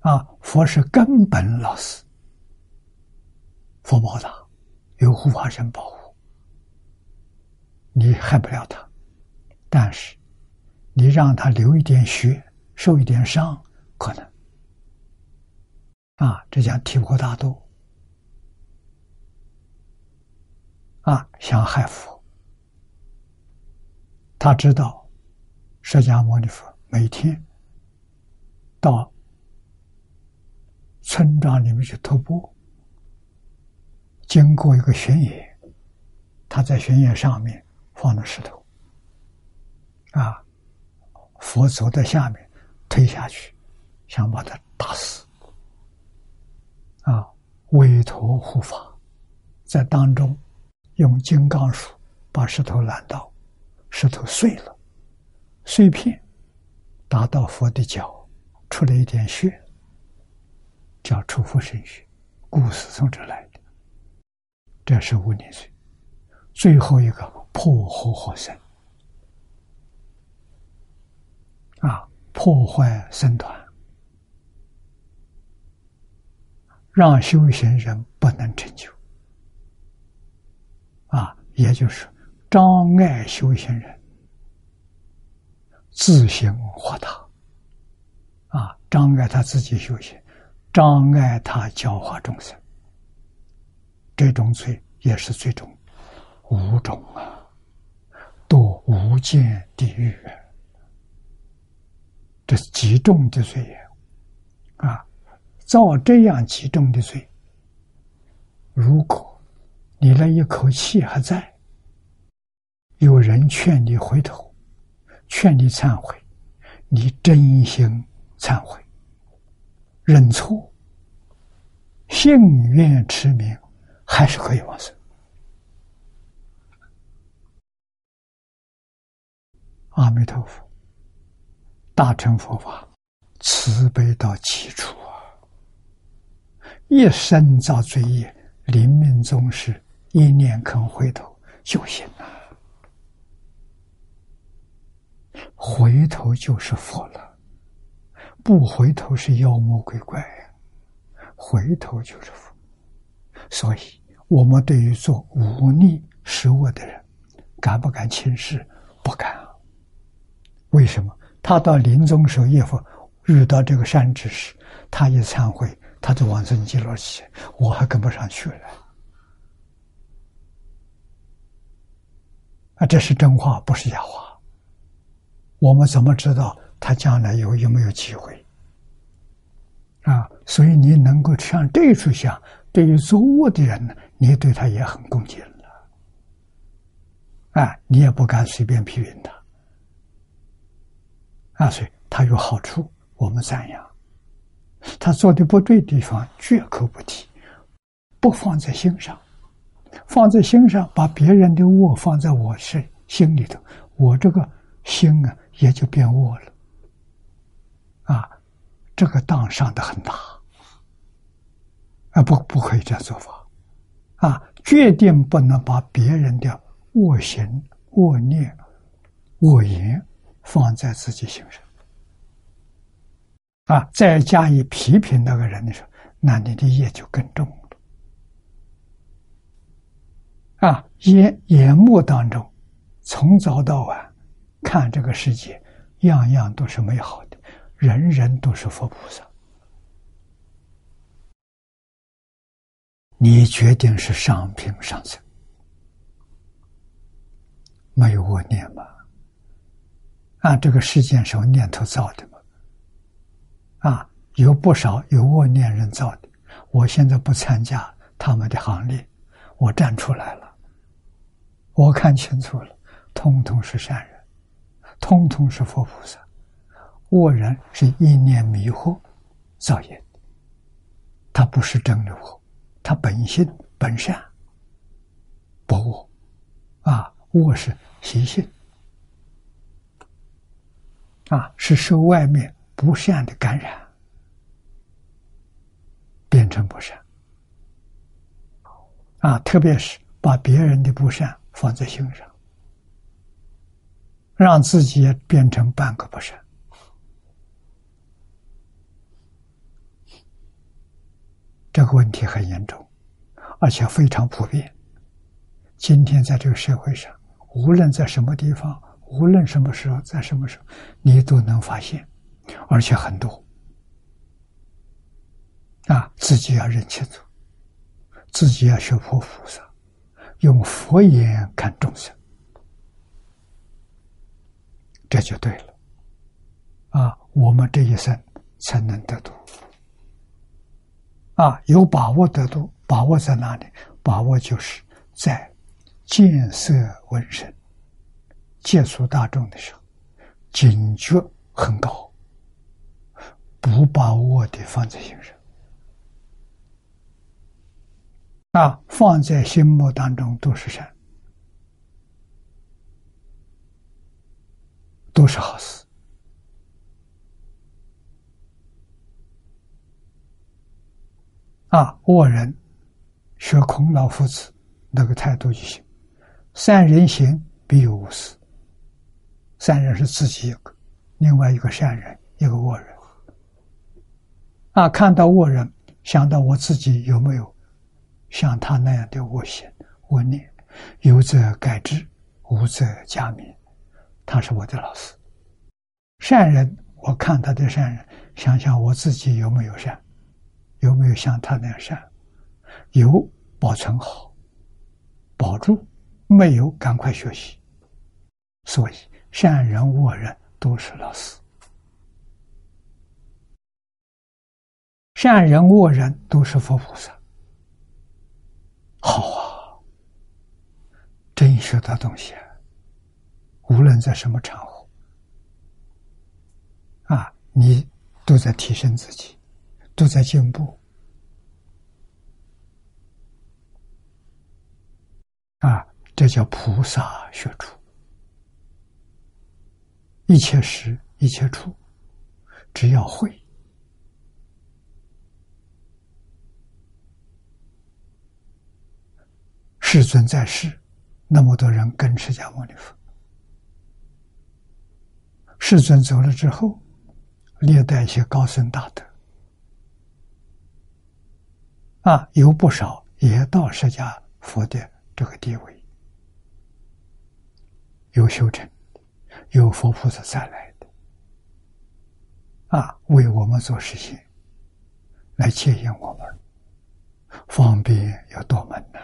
啊，佛是根本老师，佛宝大，有护法神保护，你害不了他。但是，你让他流一点血，受一点伤，可能。啊，这叫提婆达多。啊，想害佛，他知道，释迦牟尼佛每天到。村庄里面去徒步，经过一个悬崖，他在悬崖上面放了石头，啊，佛走在下面推下去，想把他打死，啊，委托护法在当中用金刚杵把石头拦到，石头碎了，碎片打到佛的脚，出了一点血。叫出佛神血，故事从这来的。这是五年岁，最后一个破活活生啊，破坏僧团，让修行人不能成就啊，也就是障碍修行人自行化他啊，障碍他自己修行。障碍他教化众生，这种罪也是最重，五种啊，堕无间地狱，这是极重的罪业啊！造这样极重的罪，如果你那一口气还在，有人劝你回头，劝你忏悔，你真心忏悔。认错，幸愿持名，还是可以往生。阿弥陀佛，大乘佛法慈悲到极处啊！一生造罪业，临命终时一念肯回头就行了，回头就是佛了。不回头是妖魔鬼怪呀，回头就是佛。所以，我们对于做忤逆失恶的人，敢不敢轻视？不敢啊。为什么？他到临终时候，叶佛遇到这个善知识，他一忏悔，他就往生极乐去，我还跟不上去了。啊，这是真话，不是假话。我们怎么知道？他将来有有没有机会啊？所以你能够向这处想，对于做恶的人呢，你对他也很恭敬了，啊，你也不敢随便批评他，啊，所以他有好处，我们赞扬；他做的不对地方，绝口不提，不放在心上，放在心上，把别人的恶放在我是心里头，我这个心啊，也就变恶了。啊，这个当上的很大，啊不不可以这样做法，啊决定不能把别人的恶行、恶念、恶言放在自己心上，啊再加以批评那个人的时候，那你的业就更重了，啊眼眼目当中，从早到晚看这个世界，样样都是美好的。人人都是佛菩萨，你决定是上品上层，没有恶念吗？按这个世间是念头造的嘛？啊，有不少有恶念人造的。我现在不参加他们的行列，我站出来了，我看清楚了，通通是善人，通通是佛菩萨。恶人是一念迷惑造业，他不是真的恶，他本性本善不恶，啊，恶是习性，啊，是受外面不善的感染，变成不善，啊，特别是把别人的不善放在心上，让自己也变成半个不善，这个问题很严重，而且非常普遍。今天在这个社会上，无论在什么地方，无论什么时候，在什么时候，你都能发现，而且很多。啊，自己要认清楚，自己要学佛菩萨，用佛眼看众生，这就对了。啊，我们这一生才能得度。啊，有把握得度，把握在哪里？把握就是在见色闻声、接触大众的时候，警觉很高，不把握的放在心上。啊，放在心目当中都是善，都是好事。啊，恶人学孔老夫子那个态度就行。善人行必有恶事。善人是自己一个，另外一个善人，一个恶人。啊，看到恶人，想到我自己有没有？像他那样的恶行恶念，有则改之，无则加勉。他是我的老师。善人，我看他的善人，想想我自己有没有善，有没有像他那样善？有，保存好，保住；没有，赶快学习。所以，善人恶人都是老师，善人恶人都是佛菩萨。好啊，真学到东西啊！无论在什么场合，啊，你都在提升自己，都在进步，啊，这叫菩萨学处，一切时一切处，只要会。世尊在世，那么多人跟释迦牟尼佛。世尊走了之后，历代一些高僧大德，啊，有不少也到释迦佛的这个地位，有修成，有佛菩萨再来的，啊，为我们做事情，来接引我们，方便有多门呐。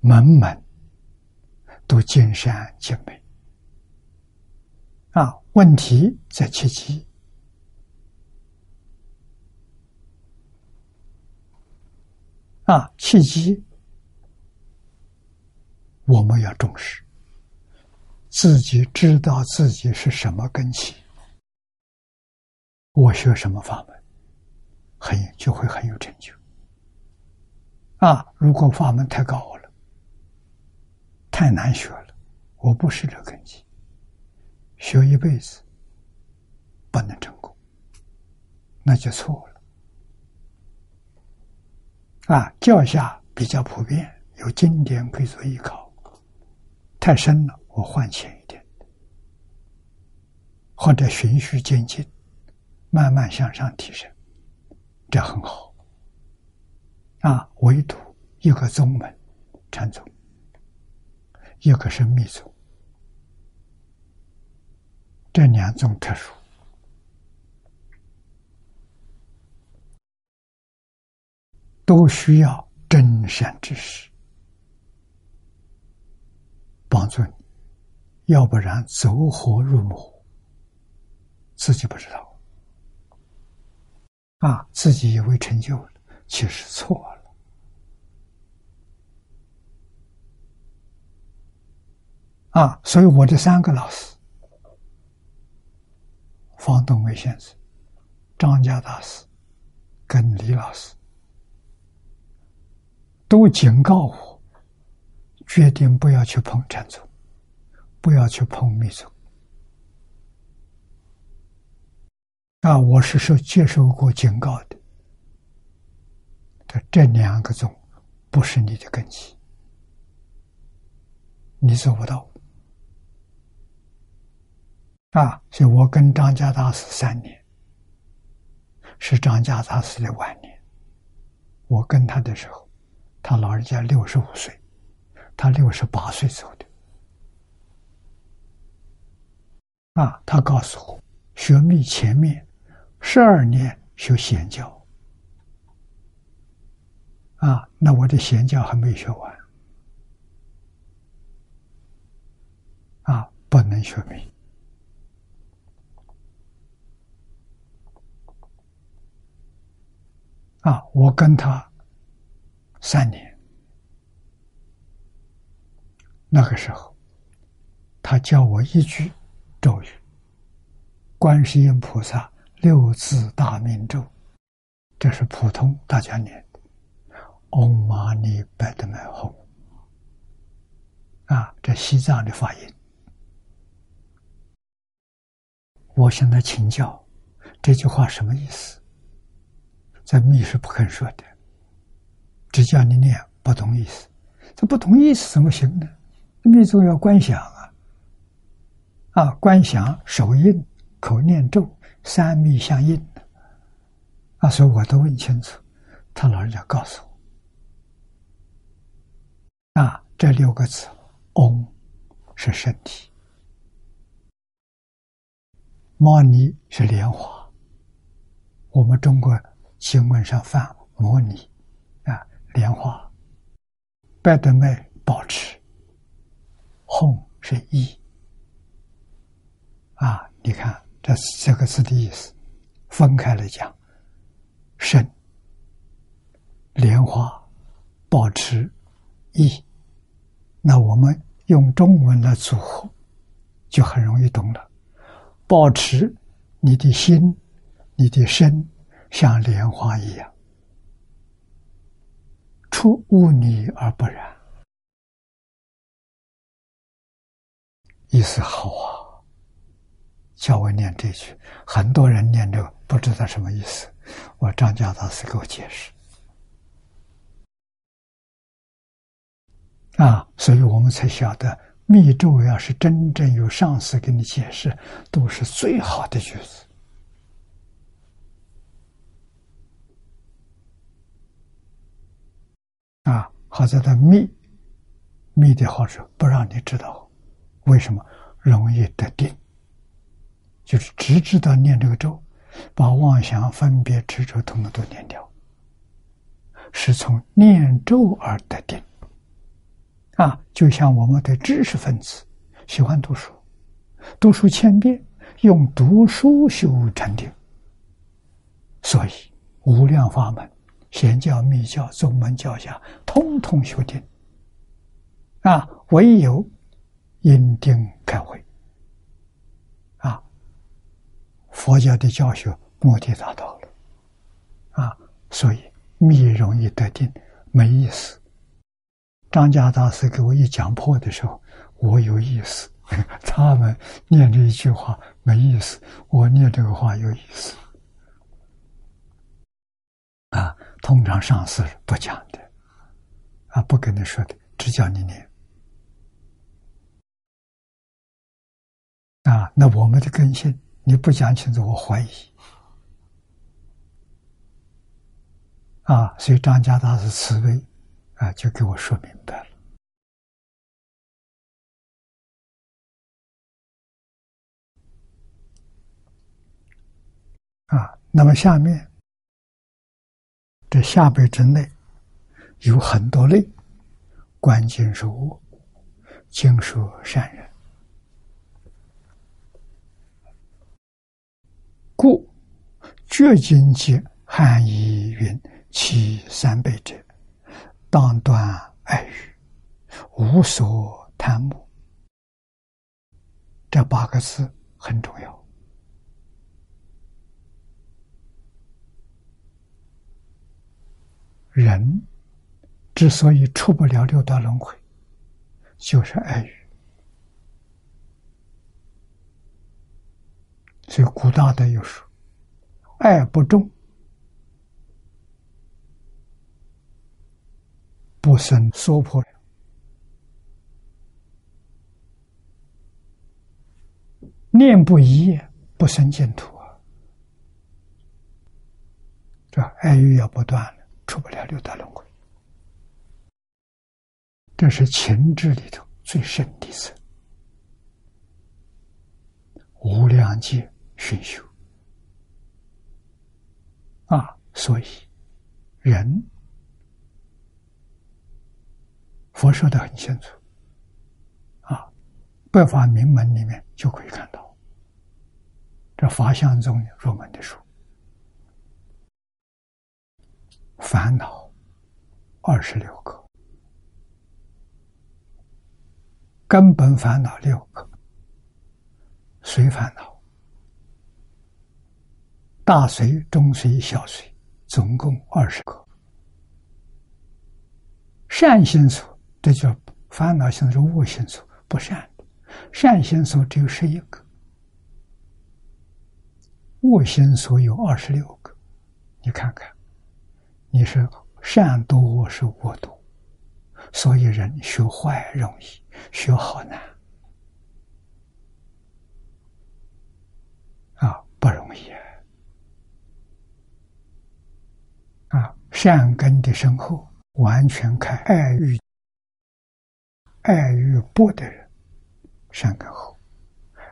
门门都尽善尽美啊！问题在契机啊，契机我们要重视，自己知道自己是什么根器，我学什么法门，很就会很有成就啊！如果法门太高了。太难学了，我不是这根基，学一辈子不能成功，那就错了。啊，教下比较普遍，有经典可以做依靠。太深了，我换浅一点，或者循序渐进，慢慢向上提升，这很好。啊，唯独一个宗门，禅宗。一个是密宗，这两种特殊，都需要真善知识帮助你，要不然走火入魔，自己不知道。啊，自己以为成就了，其实错了。啊，所以我的三个老师，方东梅先生、张家大师跟李老师，都警告我，决定不要去碰禅宗，不要去碰密宗。啊，我是受接受过警告的。这这两个宗不是你的根基，你做不到。啊，所以我跟张家大师三年，是张家大师的晚年。我跟他的时候，他老人家六十五岁，他六十八岁走的。啊，他告诉我，学密前面十二年学显教。啊，那我的显教还没学完。啊，不能学密。啊，我跟他三年，那个时候，他教我一句咒语：“观世音菩萨六字大明咒”，这是普通大家念的。嗡嘛呢叭的咪吽，啊，这西藏的发音。我向他请教，这句话什么意思？在密是不肯说的，只叫你念，不同意思。这不同意思怎么行呢？密宗要观想啊，啊，观想手印口念咒，三密相应啊，所以我都问清楚，他老人家告诉我，啊，这六个字，嗡是身体，摩尼是莲花，我们中国。经文上放模拟啊，莲花，拜德麦保持，哄是意啊，你看这这个字的意思，分开来讲，生莲花保持意，那我们用中文来组合，就很容易懂了。保持你的心，你的身。像莲花一样，出污泥而不染，意思好啊！叫我念这句，很多人念这个不知道什么意思。我张家大师给我解释啊，所以我们才晓得密咒要是真正有上司给你解释，都是最好的句子。啊，好在它密，密的好处不让你知道，为什么容易得定？就是只知道念这个咒，把妄想、分别、执着统统都念掉，是从念咒而得定。啊，就像我们的知识分子喜欢读书，读书千遍，用读书修禅定，所以无量法门。显教、密教、宗门教下，通通修定。啊，唯有因定开会。啊，佛教的教学目的达到了。啊，所以密容易得定，没意思。张家大师给我一讲破的时候，我有意思。他们念这一句话没意思，我念这个话有意思。啊。通常上司不讲的，啊，不跟你说的，只叫你念。啊，那我们的根性，你不讲清楚，我怀疑。啊，所以张家大师慈悲，啊，就给我说明白了。啊，那么下面。这下辈之内有很多类，关键是我，经说善人，故绝经界含义云其三辈者，当断爱欲，无所贪慕。这八个字很重要。人之所以出不了六道轮回，就是爱欲。所以古大德有说：“爱不重，不生娑婆；念不一，不生净土啊！这爱欲要不断，出不了六道轮回。这是情志里头最深的层，无量劫熏修啊！所以人佛说的很清楚啊，百法名门里面就可以看到，这法相中入门的书，烦恼二十六个。根本烦恼六个，随烦恼，大随、中随、小随，总共二十个。善心所，这叫烦恼心是恶心所，不善的；善心所只有十一个，恶心所有二十六个。你看看，你是善多我是恶多？所以人学坏容易，学好难啊，不容易啊！善根的深厚，完全看爱欲爱欲薄的人善根厚，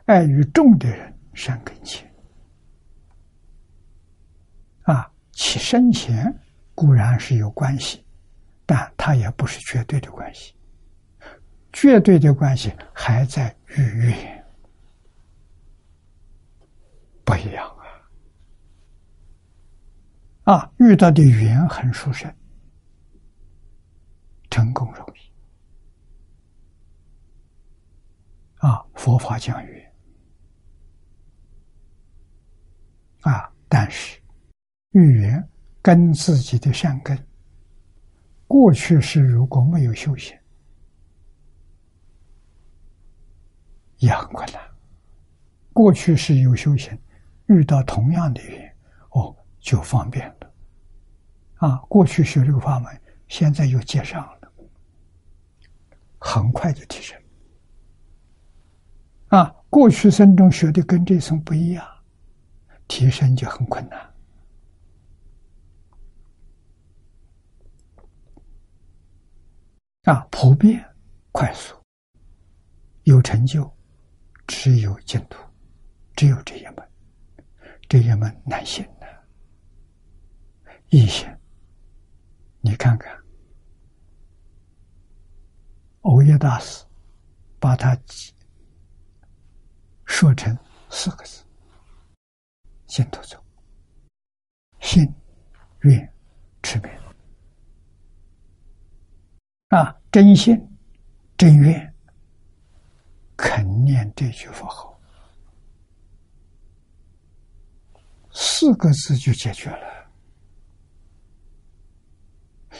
爱欲重的人善根浅。啊，其深浅固然是有关系。但它也不是绝对的关系，绝对的关系还在遇缘，不一样啊！啊，遇到的缘很殊胜，成功容易啊！佛法讲缘啊，但是遇缘跟自己的善根。过去是如果没有修行，也很困难。过去是有修行，遇到同样的人，哦，就方便了。啊，过去学这个法门，现在又接上了，很快就提升。啊，过去生中学的跟这层不一样，提升就很困难。啊，普遍、快速、有成就，只有净土，只有这一门，这一门难行的。易行，你看看，欧耶大师把它说成四个字：净土宗，信、愿、持名。啊，真心、真愿，肯念这句佛号，四个字就解决了，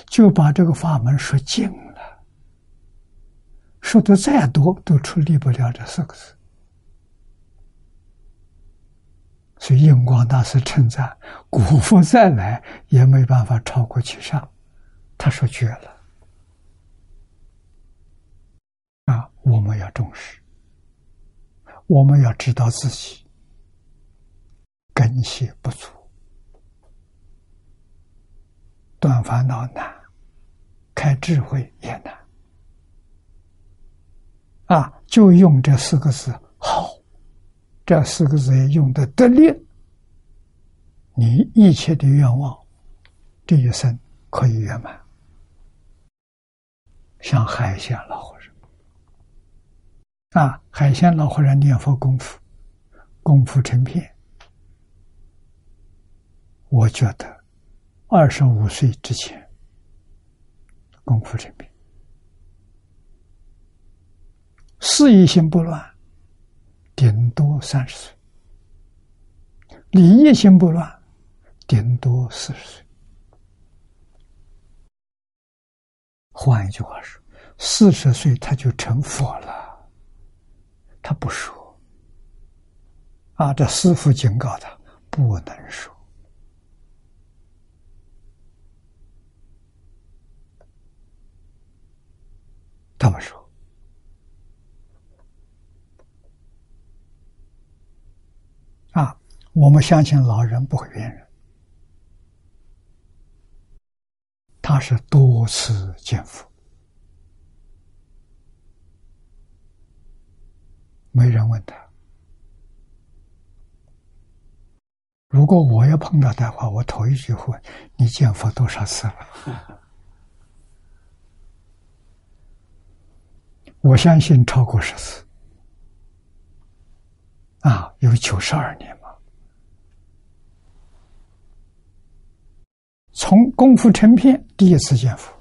就把这个法门说尽了。说的再多，都处理不了这四个字。所以印光大师称赞：古佛再来也没办法超过其上。他说绝了。我们要重视，我们要知道自己根系不足，断烦恼难，开智慧也难。啊，就用这四个字好，这四个字用的得力，你一切的愿望这一生可以圆满，像海鲜老。啊，海鲜老和尚念佛功夫，功夫成片。我觉得二十五岁之前功夫成片，事业心不乱，顶多三十岁；理业心不乱，顶多四十岁。换一句话说，四十岁他就成佛了。他不说。啊，这师傅警告他不能说。他们说，啊，我们相信老人不会骗人，他是多次见佛。没人问他。如果我要碰到的话，我头一句会问：你见佛多少次了？我相信超过十次。啊，有九十二年嘛。从功夫成片第一次见佛，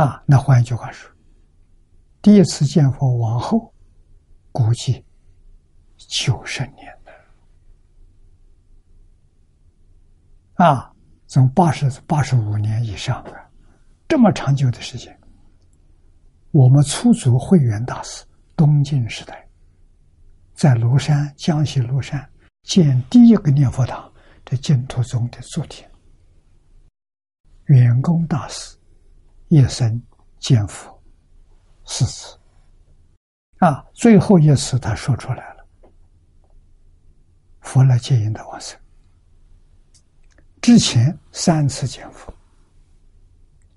啊，那换一句话说，第一次见佛往后，估计九十年。啊，从八十八十五年以上啊，这么长久的时间。我们出祖慧远大师，东晋时代，在庐山江西庐山建第一个念佛堂，这净土宗的祖庭。圆公大师一生见佛四次，啊，最后一次他说出来了：“佛来接引的往生。”之前三次见佛，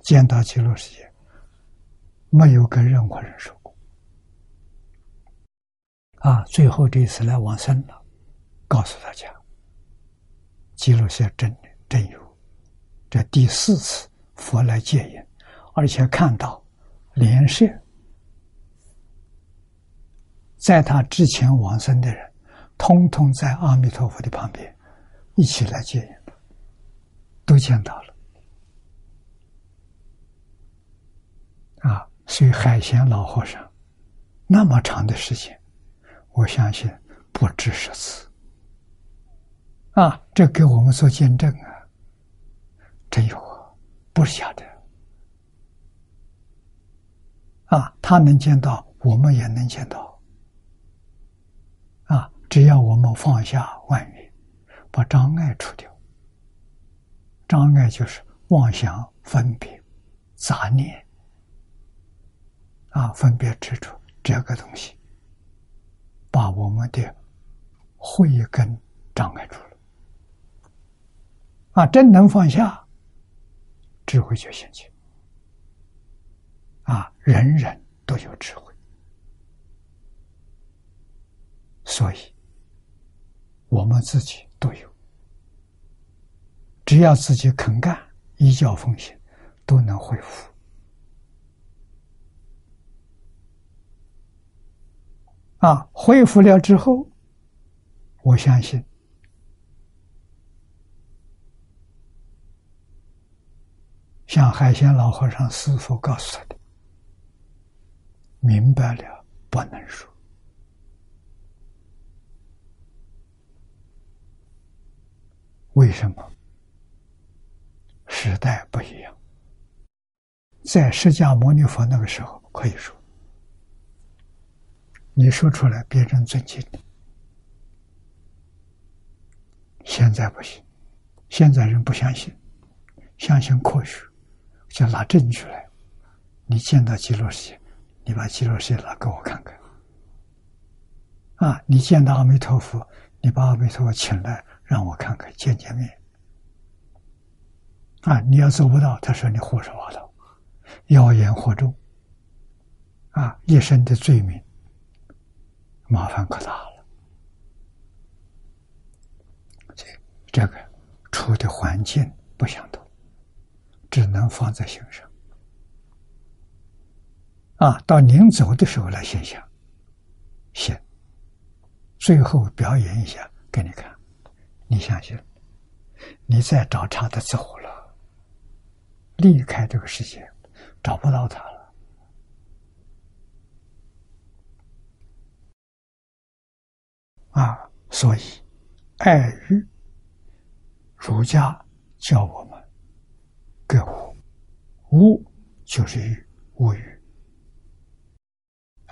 见到极乐世界。没有跟任何人说过，啊！最后这一次来往生了，告诉大家，记录下真真有，这第四次佛来接引，而且看到莲社，在他之前往生的人，通通在阿弥陀佛的旁边一起来接引，都见到了，啊！所以海贤老和尚那么长的时间，我相信不止十次啊！这给我们做见证啊，真有啊，不是假的啊！他能见到，我们也能见到啊！只要我们放下万缘，把障碍除掉，障碍就是妄想、分别、杂念。啊，分别执着这个东西，把我们的慧根障碍住了。啊，真能放下，智慧就现起。啊，人人都有智慧，所以我们自己都有。只要自己肯干，依教奉行，都能恢复。啊，恢复了之后，我相信，像海鲜老和尚师傅告诉他的，明白了不能说，为什么？时代不一样，在释迦牟尼佛那个时候可以说。你说出来，别人尊敬你。现在不行，现在人不相信，相信科学，就拿证据来。你见到极乐世界，你把极乐世界拿给我看看。啊，你见到阿弥陀佛，你把阿弥陀佛请来，让我看看，见见面。啊，你要做不到，他说你胡说八道，妖言惑众。啊，一生的罪名。麻烦可大了，这这个处的环境不相同，只能放在心上。啊，到临走的时候来想想，行，最后表演一下给你看，你相信？你再找茬的走了，离开这个世界，找不到他了。啊，所以爱欲，儒家教我们格物，物就是欲，无欲。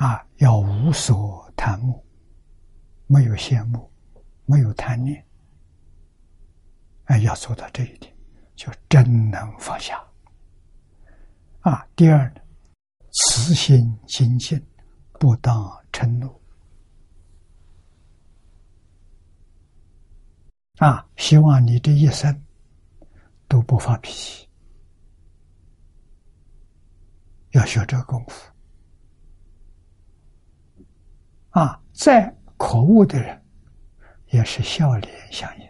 啊，要无所贪慕，没有羡慕，没有贪念。哎，要做到这一点，就真能放下。啊，第二呢，慈心清净，不当嗔怒。啊，希望你这一生都不发脾气，要学这个功夫。啊，再可恶的人，也是笑脸相迎。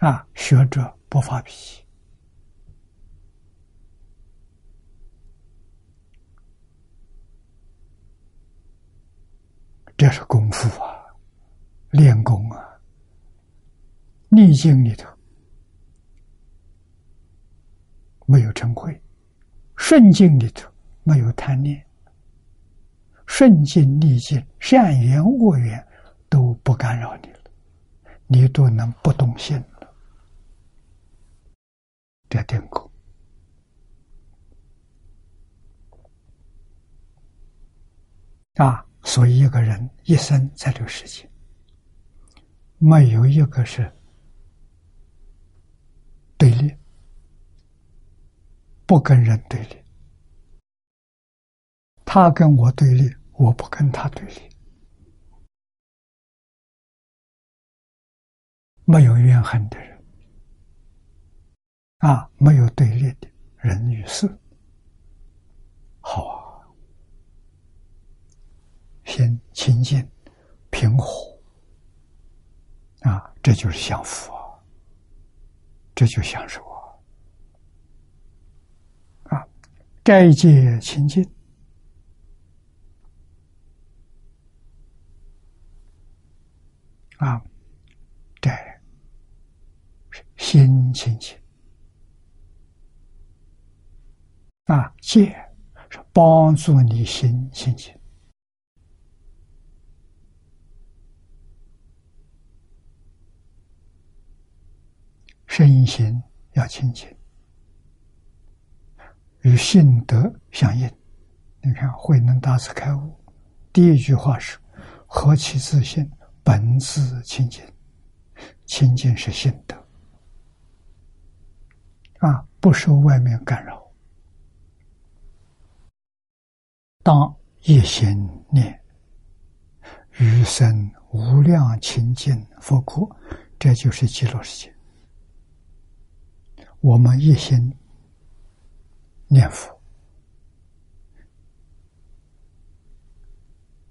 啊，学者不发脾气，这是功夫啊，练功啊，逆境里头。没有嗔恚，顺境里头没有贪念，顺境逆境、善缘恶缘都不干扰你了，你都能不动心了。这定功啊！所以一个人一生在这个世界，没有一个是对立。不跟人对立，他跟我对立，我不跟他对立，没有怨恨的人，啊，没有对立的人与事，好啊，先清净平和，啊，这就是享福啊，这就享受。斋戒清净啊，斋心清净啊，戒是帮助你心清净，身心要清净。与性德相应，你看慧能大师开悟，第一句话是：“何其自信，本自清净。”清净是性德啊，不受外面干扰。当一心念，余生无量清净佛国，这就是极乐世界。我们一心。念佛，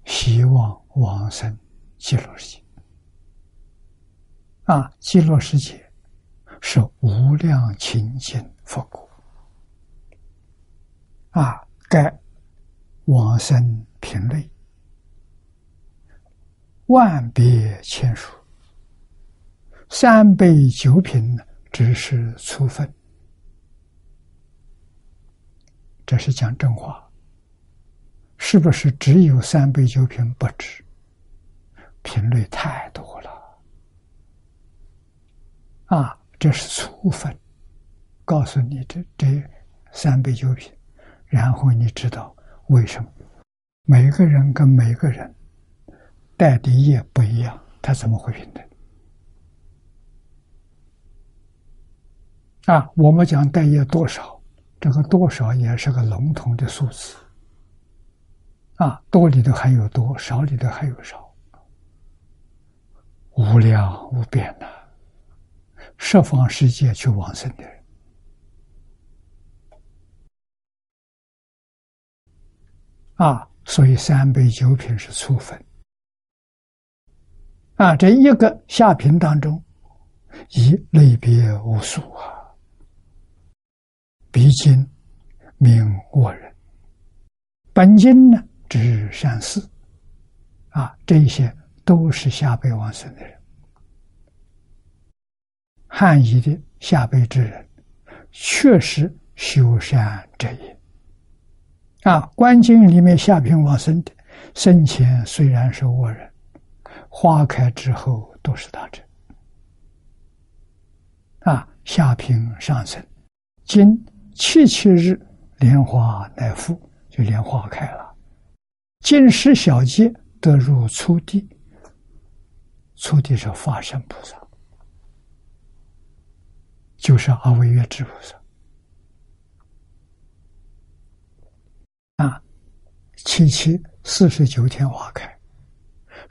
希望往生极乐世界。啊，极乐世界是无量清净佛国。啊，该往生品类万别千数，三杯九品只是初分。这是讲真话，是不是只有三杯酒品不止？品类太多了啊！这是初分，告诉你这这三杯酒品，然后你知道为什么每个人跟每个人带的业不一样，他怎么会平等？啊，我们讲带业多少？这个多少也是个笼统的数字，啊，多里头还有多少里头还有少，无量无边的，十方世界去往生的人，啊，所以三杯九品是初分，啊，这一个下品当中，已类别无数啊。必经名恶人，本经呢指善事，啊，这些都是下辈往生的人。汉译的下辈之人，确实修善者也。啊，观经里面下品往生的，生前虽然是恶人，花开之后都是大智。啊，下品上生，经。七七日莲花乃复，就莲花开了。今时小节得入初地，初地是法身菩萨，就是阿惟越致菩萨。啊，七七四十九天花开，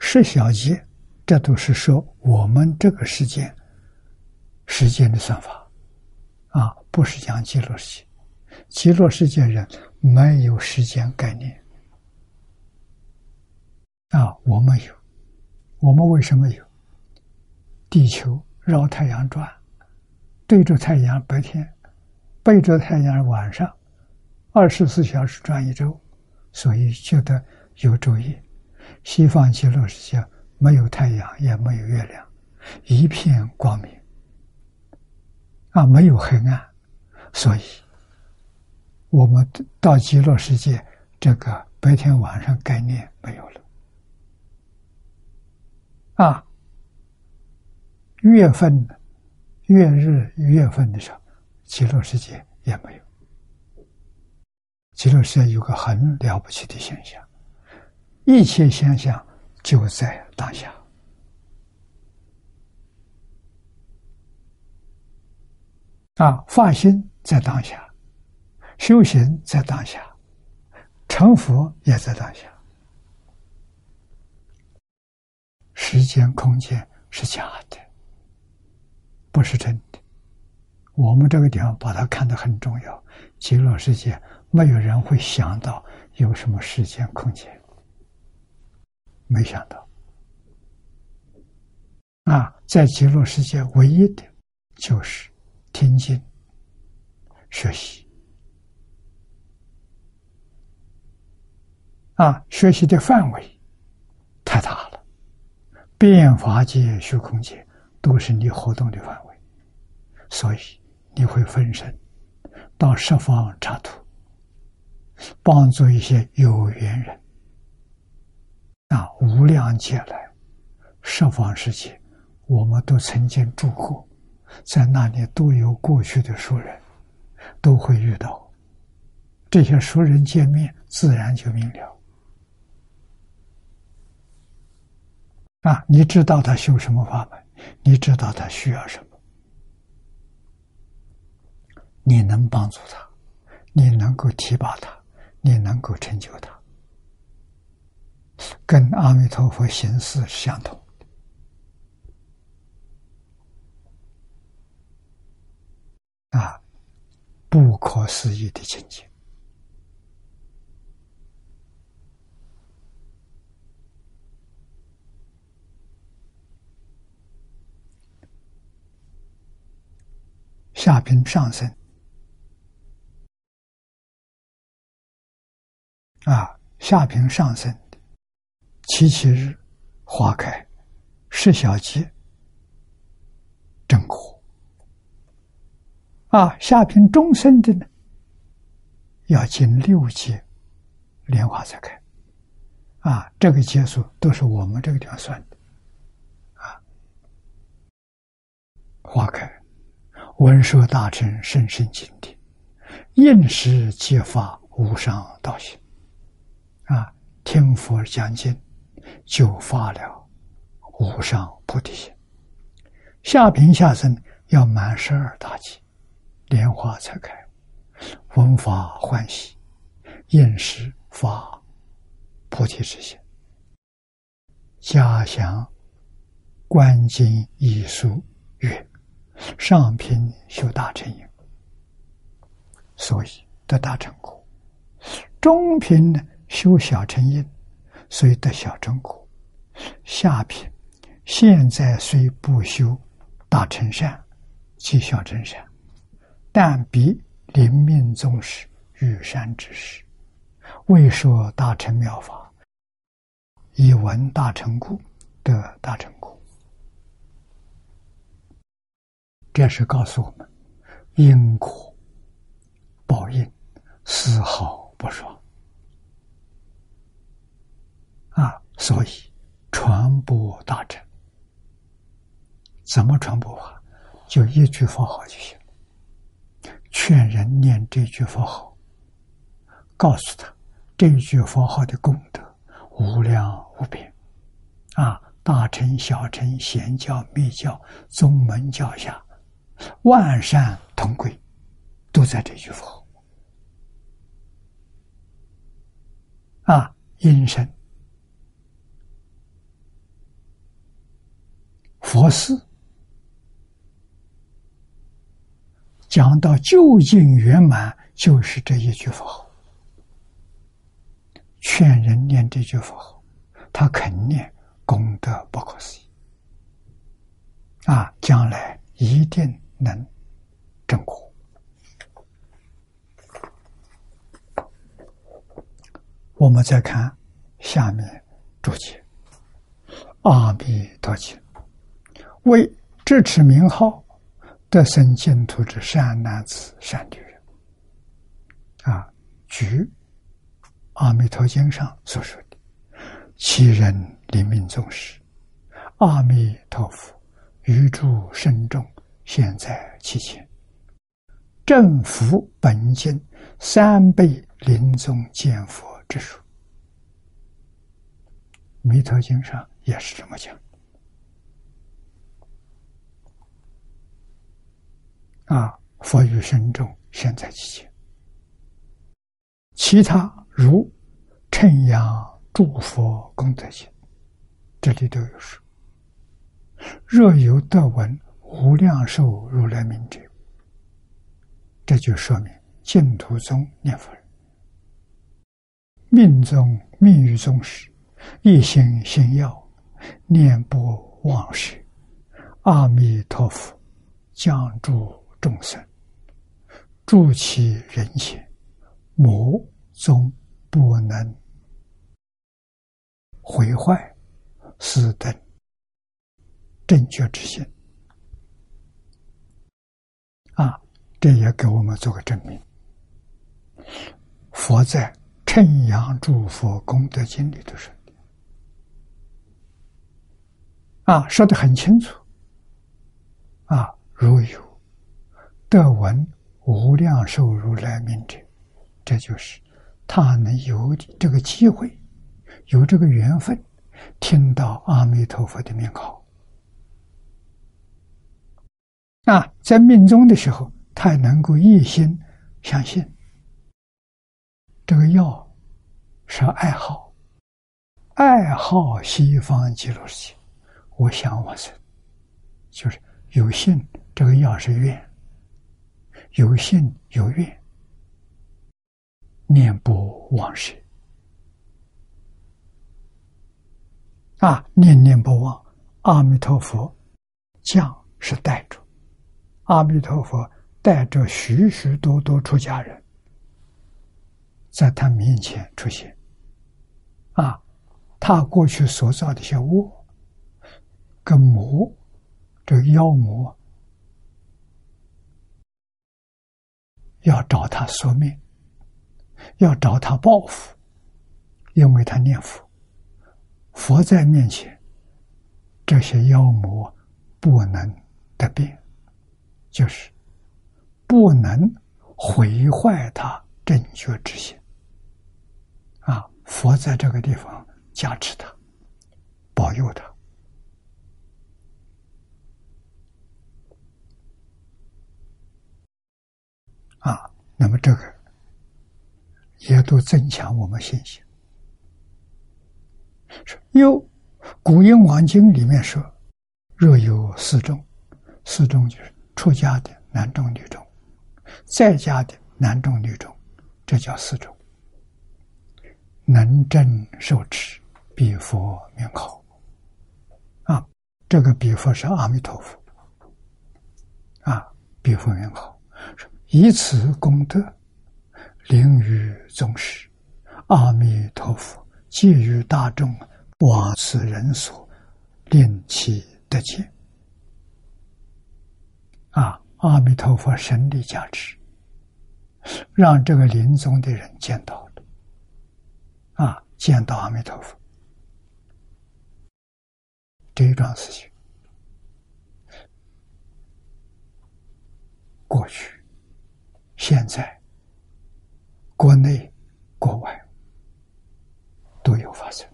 十小节，这都是说我们这个时间时间的算法，不是讲极乐世界，极乐世界人没有时间概念。啊，我们有，我们为什么有？地球绕太阳转，对着太阳白天，背着太阳晚上。二十四小时转一周，所以觉得有昼夜。西方极乐世界没有太阳，也没有月亮，一片光明啊，没有黑暗。所以，我们到极乐世界，这个白天晚上概念没有了啊。月份、月日、月份的时候，极乐世界也没有。极乐世界有个很了不起的现象，一切现象就在当下。啊，发心在当下，修行在当下，成佛也在当下。时间、空间是假的，不是真的。我们这个地方把它看得很重要，极乐世界。没有人会想到有什么时间空间，没想到啊，在极乐世界唯一的，就是听经、学习。啊，学习的范围太大了，变法界、虚空界都是你活动的范围，所以你会分身到十方刹土。帮助一些有缘人。啊，无量劫来，十方世界，我们都曾经住过，在那里都有过去的熟人，都会遇到这些熟人见面，自然就明了。啊，你知道他修什么法门，你知道他需要什么，你能帮助他，你能够提拔他。你能够成就他，跟阿弥陀佛形式相同啊，不可思议的境界。下品上升。啊，下平上升的七七日花开，十小节正果。啊，下平中生的呢，要经六节莲花才开。啊，这个结束都是我们这个地方算的。啊，花开，文殊大臣深深经典，应时揭发无上道行。啊，听佛讲经，就发了无上菩提心。下品下生要满十二大劫，莲花才开，闻法欢喜，应时发菩提之心，加祥观经一书曰：上品修大成因，所以得大成果。中品呢？修小乘因，所以得小乘果；下品现在虽不修大乘善，即小乘善，但比临命终时遇山之时，未说大乘妙法，以闻大乘故得大乘故。这是告诉我们，因果报应丝毫不爽。啊，所以传播大乘，怎么传播法？就一句佛号就行。劝人念这句佛号，告诉他这句佛号的功德，无量无边，啊，大乘、小乘、显教、密教、宗门教下，万善同归，都在这句佛号。啊，阴身、佛寺，讲到究竟圆满，就是这一句佛号。劝人念这句佛号，他肯念，功德不可思议。啊，将来一定能正果。我们再看下面注解：“阿弥陀经，为智持名号得生净土之善男子、善女人。”啊，举。阿弥陀经上所说的“其人临命终时，阿弥陀佛于诸身众现，在其前，正符本经三倍临终见佛之术。”弥陀经上也是这么讲。啊，佛于身中现，在其前，其他。如称扬诸佛功德经，这里都有说。若有得闻无量寿如来名者，这就说明净土宗念佛人命中命于宗时，一心心要念不忘事，阿弥陀佛降诸众生，助其人前，魔宗。不能毁坏四等正确之心啊！这也给我们做个证明。佛在《称扬诸佛功德经》里头说啊，说的很清楚啊，如有得闻无量寿如来名者，这就是。他能有这个机会，有这个缘分，听到阿弥陀佛的名号，啊，在命中的时候，他能够一心相信，这个药是爱好，爱好西方极乐世界，我想我是，就是有信这个药是愿，有信有愿。念不忘事啊！念念不忘，阿弥陀佛降是带着，阿弥陀佛带着许许多多出家人，在他面前出现啊！他过去所造的一些恶跟魔，这妖魔要找他索命。要找他报复，因为他念佛，佛在面前，这些妖魔不能得病，就是不能毁坏他正觉之心。啊，佛在这个地方加持他，保佑他，啊，那么这个。也都增强我们信心。说有《古印王经》里面说，若有四众，四众就是出家的男众女众，在家的男众女众，这叫四众。能正受持，彼佛名号。啊，这个彼佛是阿弥陀佛。啊，彼佛名号，以此功德。灵于宗师，阿弥陀佛，借于大众，往此人所，令其得见。啊，阿弥陀佛神力加持，让这个临终的人见到了，啊，见到阿弥陀佛，这一桩事情，过去，现在国内、国外都有发生。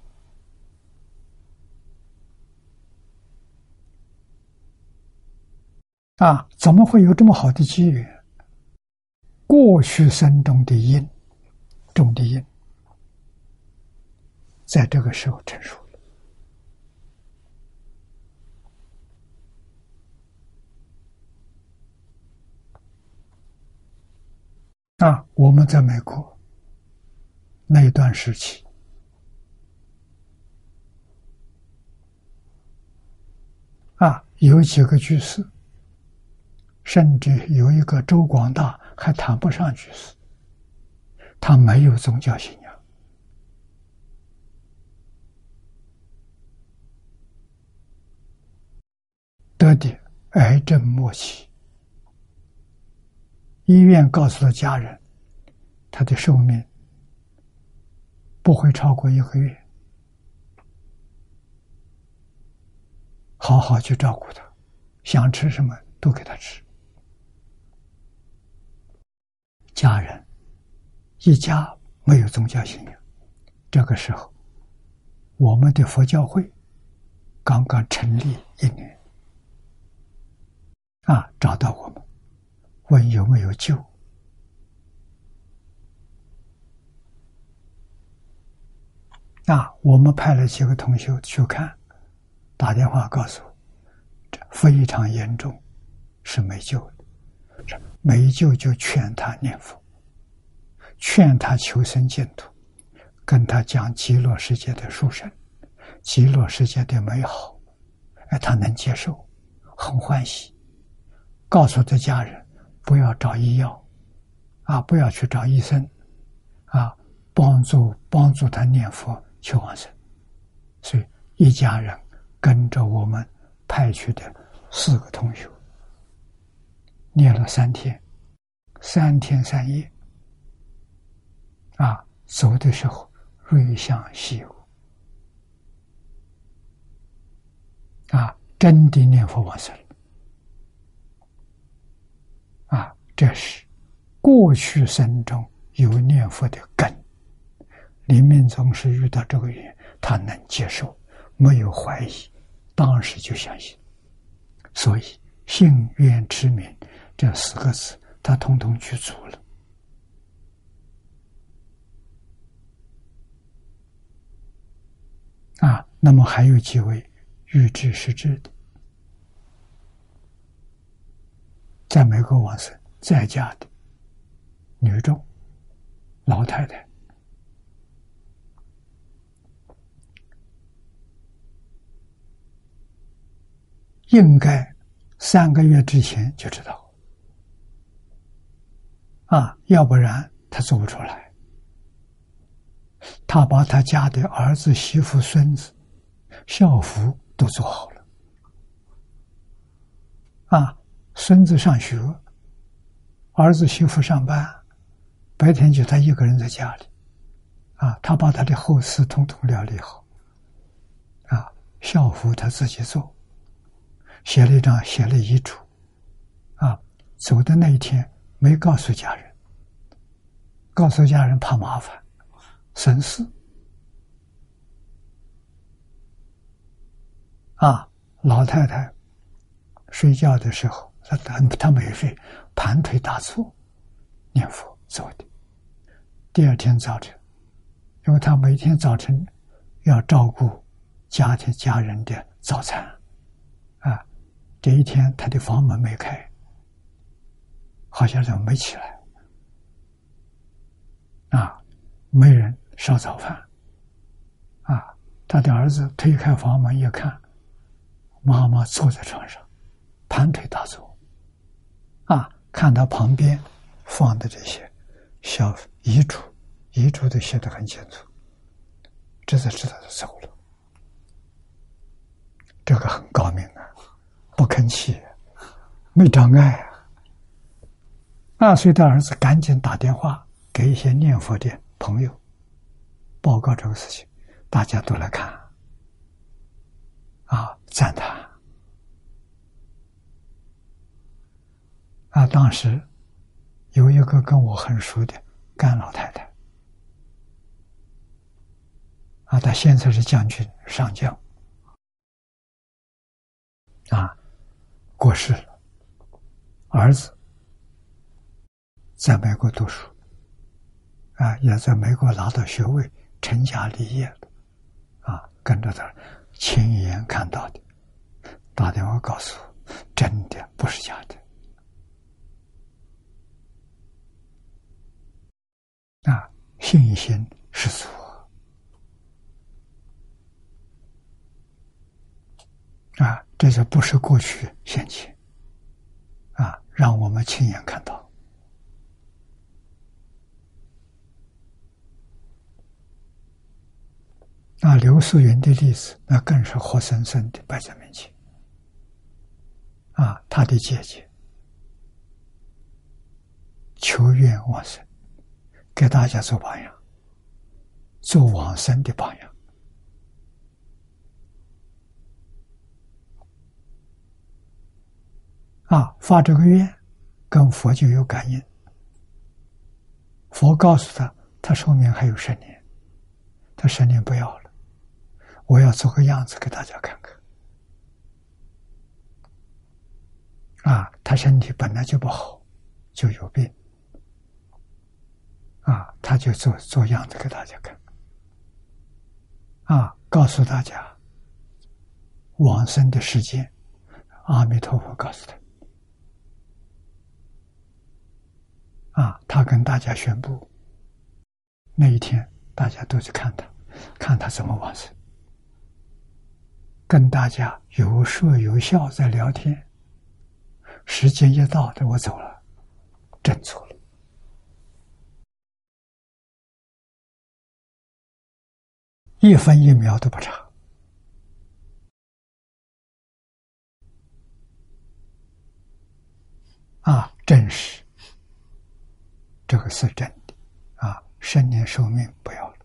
啊，怎么会有这么好的机缘？过去生中的因，种的因，在这个时候成熟。啊，我们在美国那一段时期，啊，有几个居士。甚至有一个周广大还谈不上居士，他没有宗教信仰，得的癌症末期，医院告诉了家人，他的寿命不会超过一个月，好好去照顾他，想吃什么都给他吃。家人一家没有宗教信仰，这个时候，我们的佛教会刚刚成立一年，啊，找到我们，问有没有救，啊，我们派了几个同学去看，打电话告诉，这非常严重，是没救的。没救就劝他念佛，劝他求生净土，跟他讲极乐世界的殊胜，极乐世界的美好，哎，他能接受，很欢喜。告诉他家人不要找医药，啊，不要去找医生，啊，帮助帮助他念佛求往生。所以一家人跟着我们派去的四个同学。念了三天，三天三夜，啊，走的时候瑞相西游，啊，真的念佛往生啊，这是过去生中有念佛的根，临命终时遇到这个人，他能接受，没有怀疑，当时就相信，所以信愿持名。这四个字，他统统去除了啊。那么还有几位预知失智的，在美国往生在家的女众老太太，应该三个月之前就知道。啊，要不然他做不出来。他把他家的儿子、媳妇、孙子校服都做好了。啊，孙子上学，儿子媳妇上班，白天就他一个人在家里。啊，他把他的后事统统料理好。啊，校服他自己做，写了一张，写了遗嘱。啊，走的那一天。没告诉家人，告诉家人怕麻烦，省事。啊，老太太睡觉的时候，她她她没睡，盘腿打坐念佛做的。第二天早晨，因为他每天早晨要照顾家庭家人的早餐，啊，这一天他的房门没开。好像怎么没起来？啊，没人烧早饭。啊，他的儿子推开房门一看，妈妈坐在床上，盘腿打坐。啊，看他旁边放的这些小遗嘱，遗嘱都写的很清楚，这才知道他走了。这个很高明啊，不吭气，没障碍啊。二岁的儿子赶紧打电话给一些念佛的朋友报告这个事情，大家都来看，啊，赞叹。啊，当时有一个跟我很熟的甘老太太，啊，她现在是将军上将，啊，过世了。儿子在美国读书，啊，也在美国拿到学位，成家立业了，啊，跟着他亲眼看到的，打电话告诉我，真的不是假的，啊，信心十足。啊，这就不是过去现前，啊，让我们亲眼看到。那刘素云的例子，那更是活生生的摆在面前。啊，他的姐姐求愿往生，给大家做榜样，做往生的榜样。啊，发这个愿，跟佛就有感应。佛告诉他，他寿命还有十年，他十年不要了，我要做个样子给大家看看。啊，他身体本来就不好，就有病。啊，他就做做样子给大家看。啊，告诉大家往生的时间，阿弥陀佛告诉他。啊，他跟大家宣布，那一天大家都去看他，看他怎么往生，跟大家有说有笑在聊天。时间一到，的我走了，真走了，一分一秒都不差。啊，真实。这个是真的，啊，生年寿命不要了，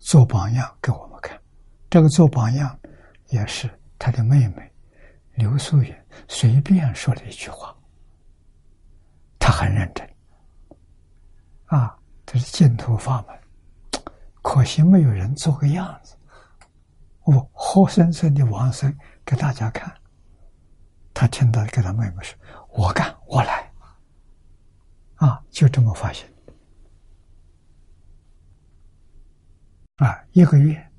做榜样给我们看。这个做榜样也是他的妹妹刘素云随便说了一句话，他很认真，啊，这是净土法门，可惜没有人做个样子，我活生生的往生给大家看。他听到给他妹妹说：“我干，我来。”啊，就这么发现啊，一个月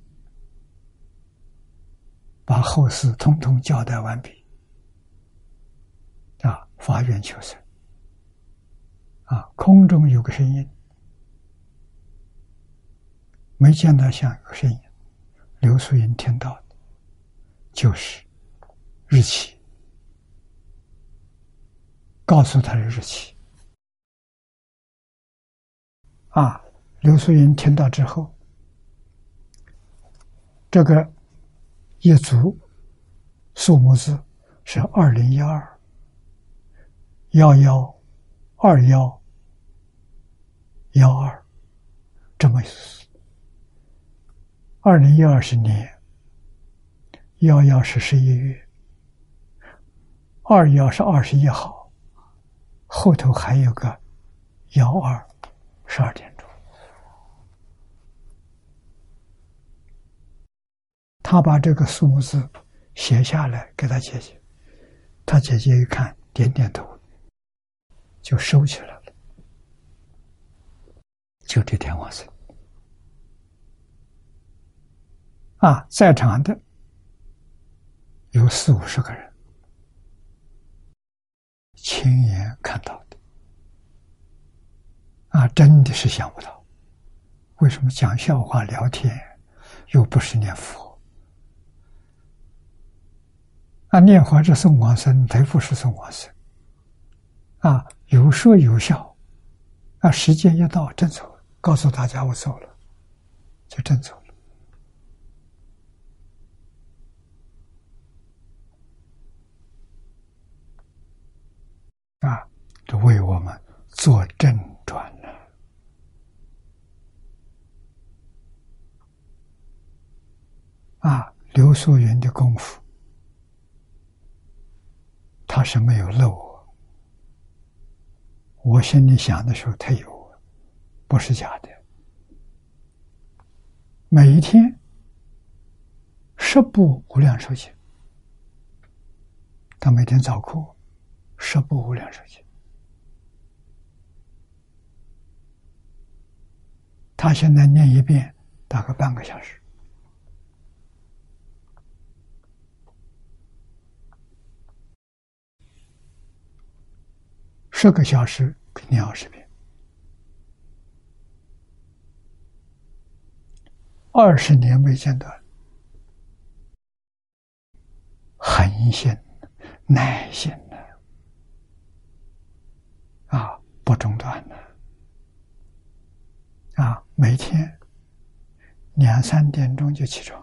把后事通通交代完毕，啊，发愿求生，啊，空中有个声音，没见到像有声音，刘素云听到的，就是日期，告诉他的日期。啊，刘素云听到之后，这个一组数目字是二零一二幺幺二幺幺二，这么二零一二十年，幺幺是十一月，二幺是二十一号，后头还有个幺二。十二点钟，他把这个数字写下来给他姐姐，他姐姐一看，点点头，就收起来了。就这天晚上，啊，在场的有四五十个人，亲眼看到的。啊，真的是想不到，为什么讲笑话聊天，又不是念佛？啊，念佛是送往生，才不是送往生。啊，有说有笑，啊，时间一到，真走，告诉大家我走了，就真走。啊，这为我们做正转。啊，刘素云的功夫，他是没有漏我。我心里想的时候，他有，不是假的。每一天十部无量寿经，他每天早课，十部无量寿经，他现在念一遍大概半个小时，十个小时念二十遍，二十年未间断，恒心、耐心。啊，不中断的啊，每天两三点钟就起床，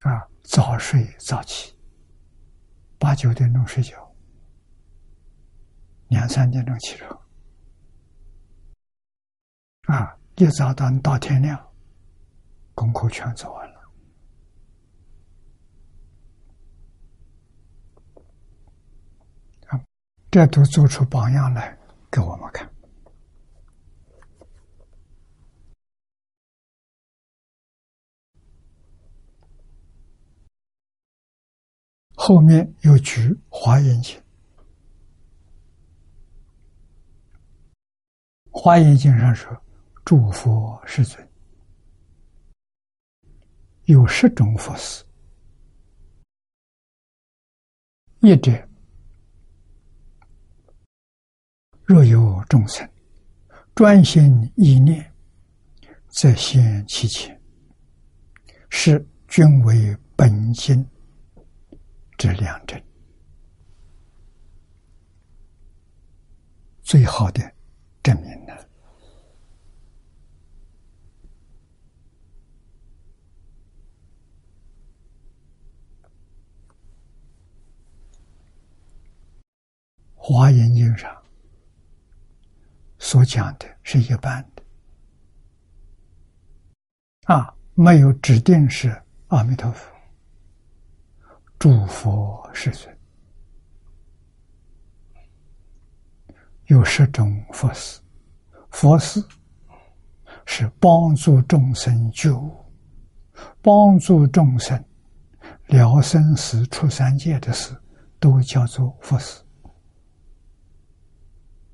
啊，早睡早起，八九点钟睡觉，两三点钟起床，啊，一早到到天亮，功课全做完了。这都做出榜样来给我们看。后面又举华严经，华严经上说：“诸佛世尊。有十种佛事，一者。”若有众生专心一念，则现其前，是均为本心。之良真，最好的证明呢。华严经上。所讲的是一般的，啊，没有指定是阿弥陀佛、诸佛世尊，有十种佛事，佛事是帮助众生救、帮助众生了生死、出三界的事，都叫做佛事。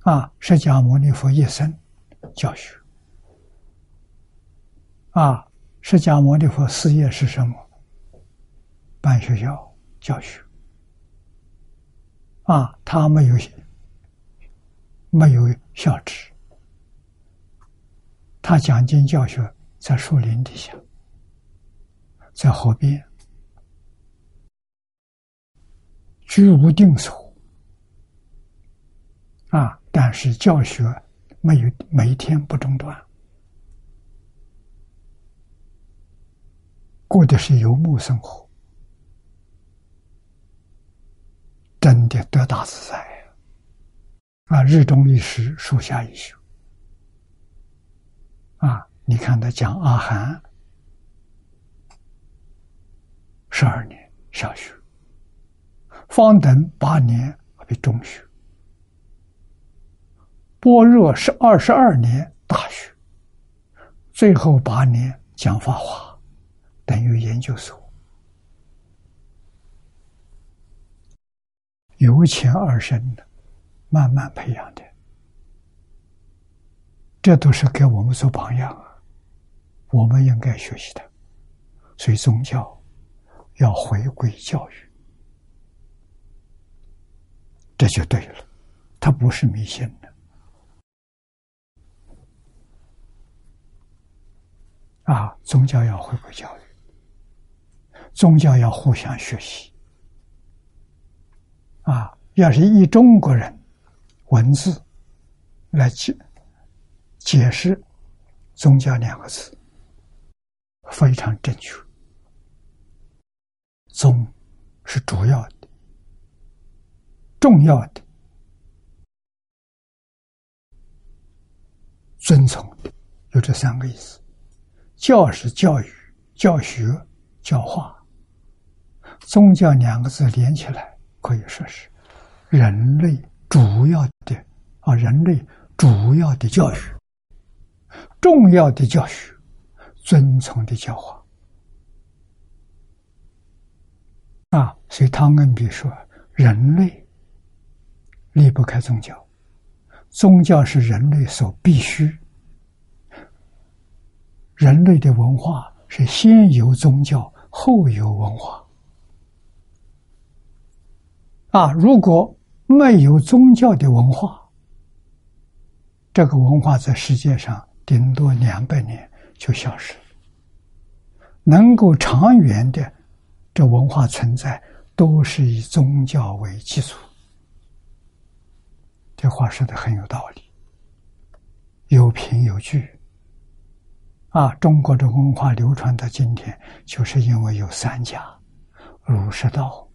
啊！释迦牟尼佛一生教学。啊！释迦牟尼佛事业是什么？办学校教学。啊！他没有没有校职，他讲经教学在树林底下，在河边，居无定所。啊！但是教学没有每天不中断，过的是游牧生活，真的得大自在啊！日中一时，树下一宿。啊！你看他讲阿含十二年小学，方等八年为中学。般若是二十二年大学，最后八年讲法华，等于研究所，由浅而深的，慢慢培养的，这都是给我们做榜样啊！我们应该学习的，所以宗教要回归教育，这就对了，它不是迷信的。啊，宗教要回归教育，宗教要互相学习。啊，要是以中国人文字来解解释“宗教”两个字，非常正确。宗是主要的、重要的、遵从的，有这三个意思。教是教育、教学、教化，宗教两个字连起来，可以说是人类主要的啊，人类主要的教育、重要的教学、遵从的教化啊，所以汤恩比说，人类离不开宗教，宗教是人类所必须。人类的文化是先有宗教，后有文化。啊，如果没有宗教的文化，这个文化在世界上顶多两百年就消失。能够长远的这文化存在，都是以宗教为基础。这话说的很有道理，有凭有据。啊，中国的文化流传到今天，就是因为有三家，儒释道，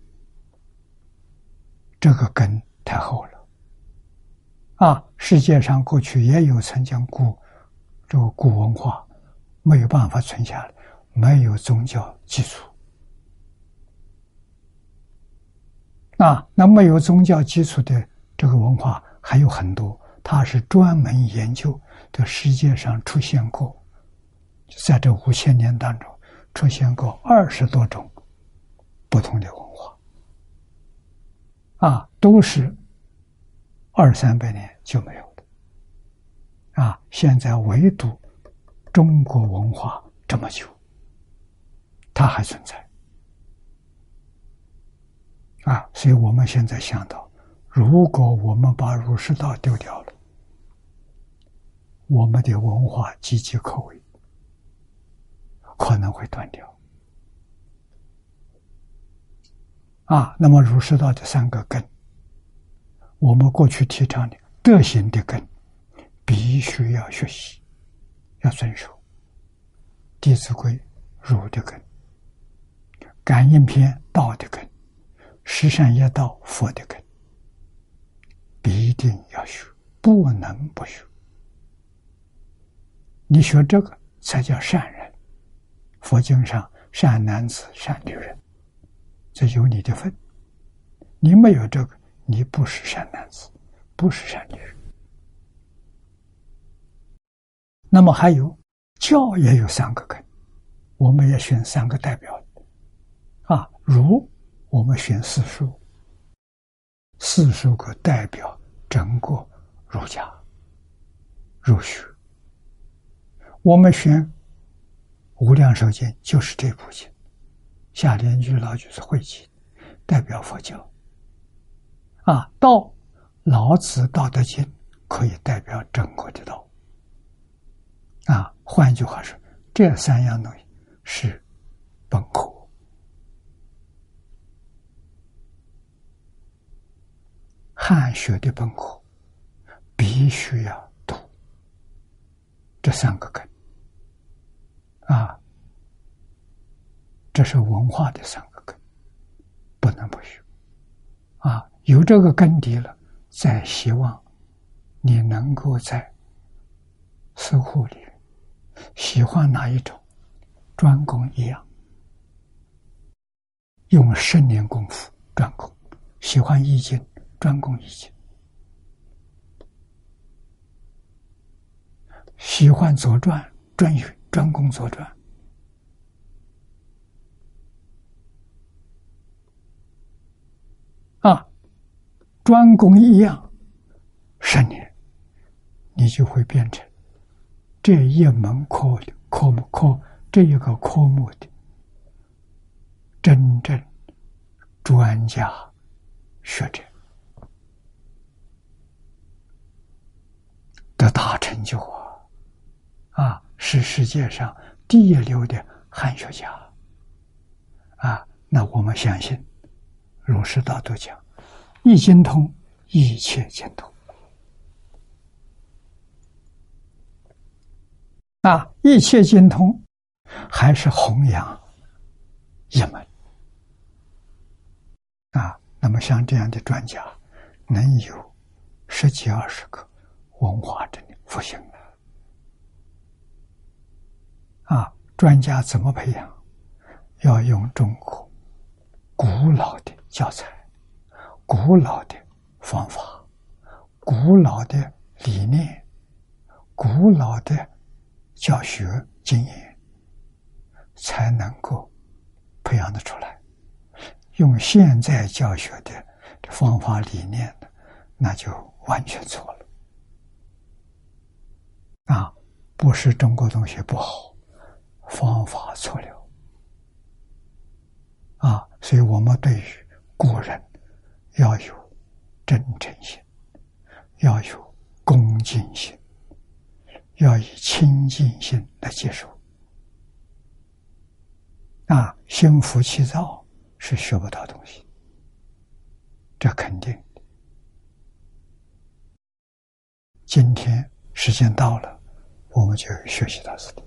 这个根太厚了。啊，世界上过去也有曾经古这个古文化，没有办法存下来，没有宗教基础。啊，那没有宗教基础的这个文化还有很多，它是专门研究的世界上出现过。在这五千年当中，出现过二十多种不同的文化，啊，都是二三百年就没有的，啊，现在唯独中国文化这么久，它还存在，啊，所以我们现在想到，如果我们把儒释道丢掉了，我们的文化岌岌可危。可能会断掉啊！那么儒释道这三个根，我们过去提倡的德行的根，必须要学习，要遵守《弟子规》儒的根，《感应篇》道的根，《十善业道》佛的根，必定要学，不能不学。你学这个才叫善人。佛经上，善男子、善女人，这有你的份。你没有这个，你不是善男子，不是善女人。那么还有教也有三个根，我们也选三个代表啊，儒我们选四书，四书可代表整个儒家儒学，我们选。无量寿经就是这部经，下联句老就是汇集，代表佛教。啊，道，老子道德经可以代表整个的道。啊，换句话说，这三样东西是本科，汉学的本科，必须要读这三个根。啊，这是文化的三个根，不能不学。啊，有这个根底了，再希望你能够在私护里喜欢哪一种，专攻一样，用十年功夫专攻；喜欢易经，专攻易经；喜欢左传，专学。专攻左传啊，专攻一样十年，你就会变成这一门科的科目科这一个科目的真正专家学者，的大成就啊啊！是世界上第一流的汉学家，啊，那我们相信，儒释道都讲，一精通，一切精通。啊，一切精通，还是弘扬一门。啊，那么像这样的专家，能有十几二十个，文化真的复兴了。啊，专家怎么培养？要用中国古老的教材、古老的方法、古老的理念、古老的教学经验，才能够培养的出来。用现在教学的方法理念的，那就完全错了。啊，不是中国东西不好，方法错了。啊，所以我们对于古人要有真诚心，要有恭敬心，要以清净心来接受。啊，心浮气躁是学不到东西，这肯定。今天时间到了，我们就学习到这里。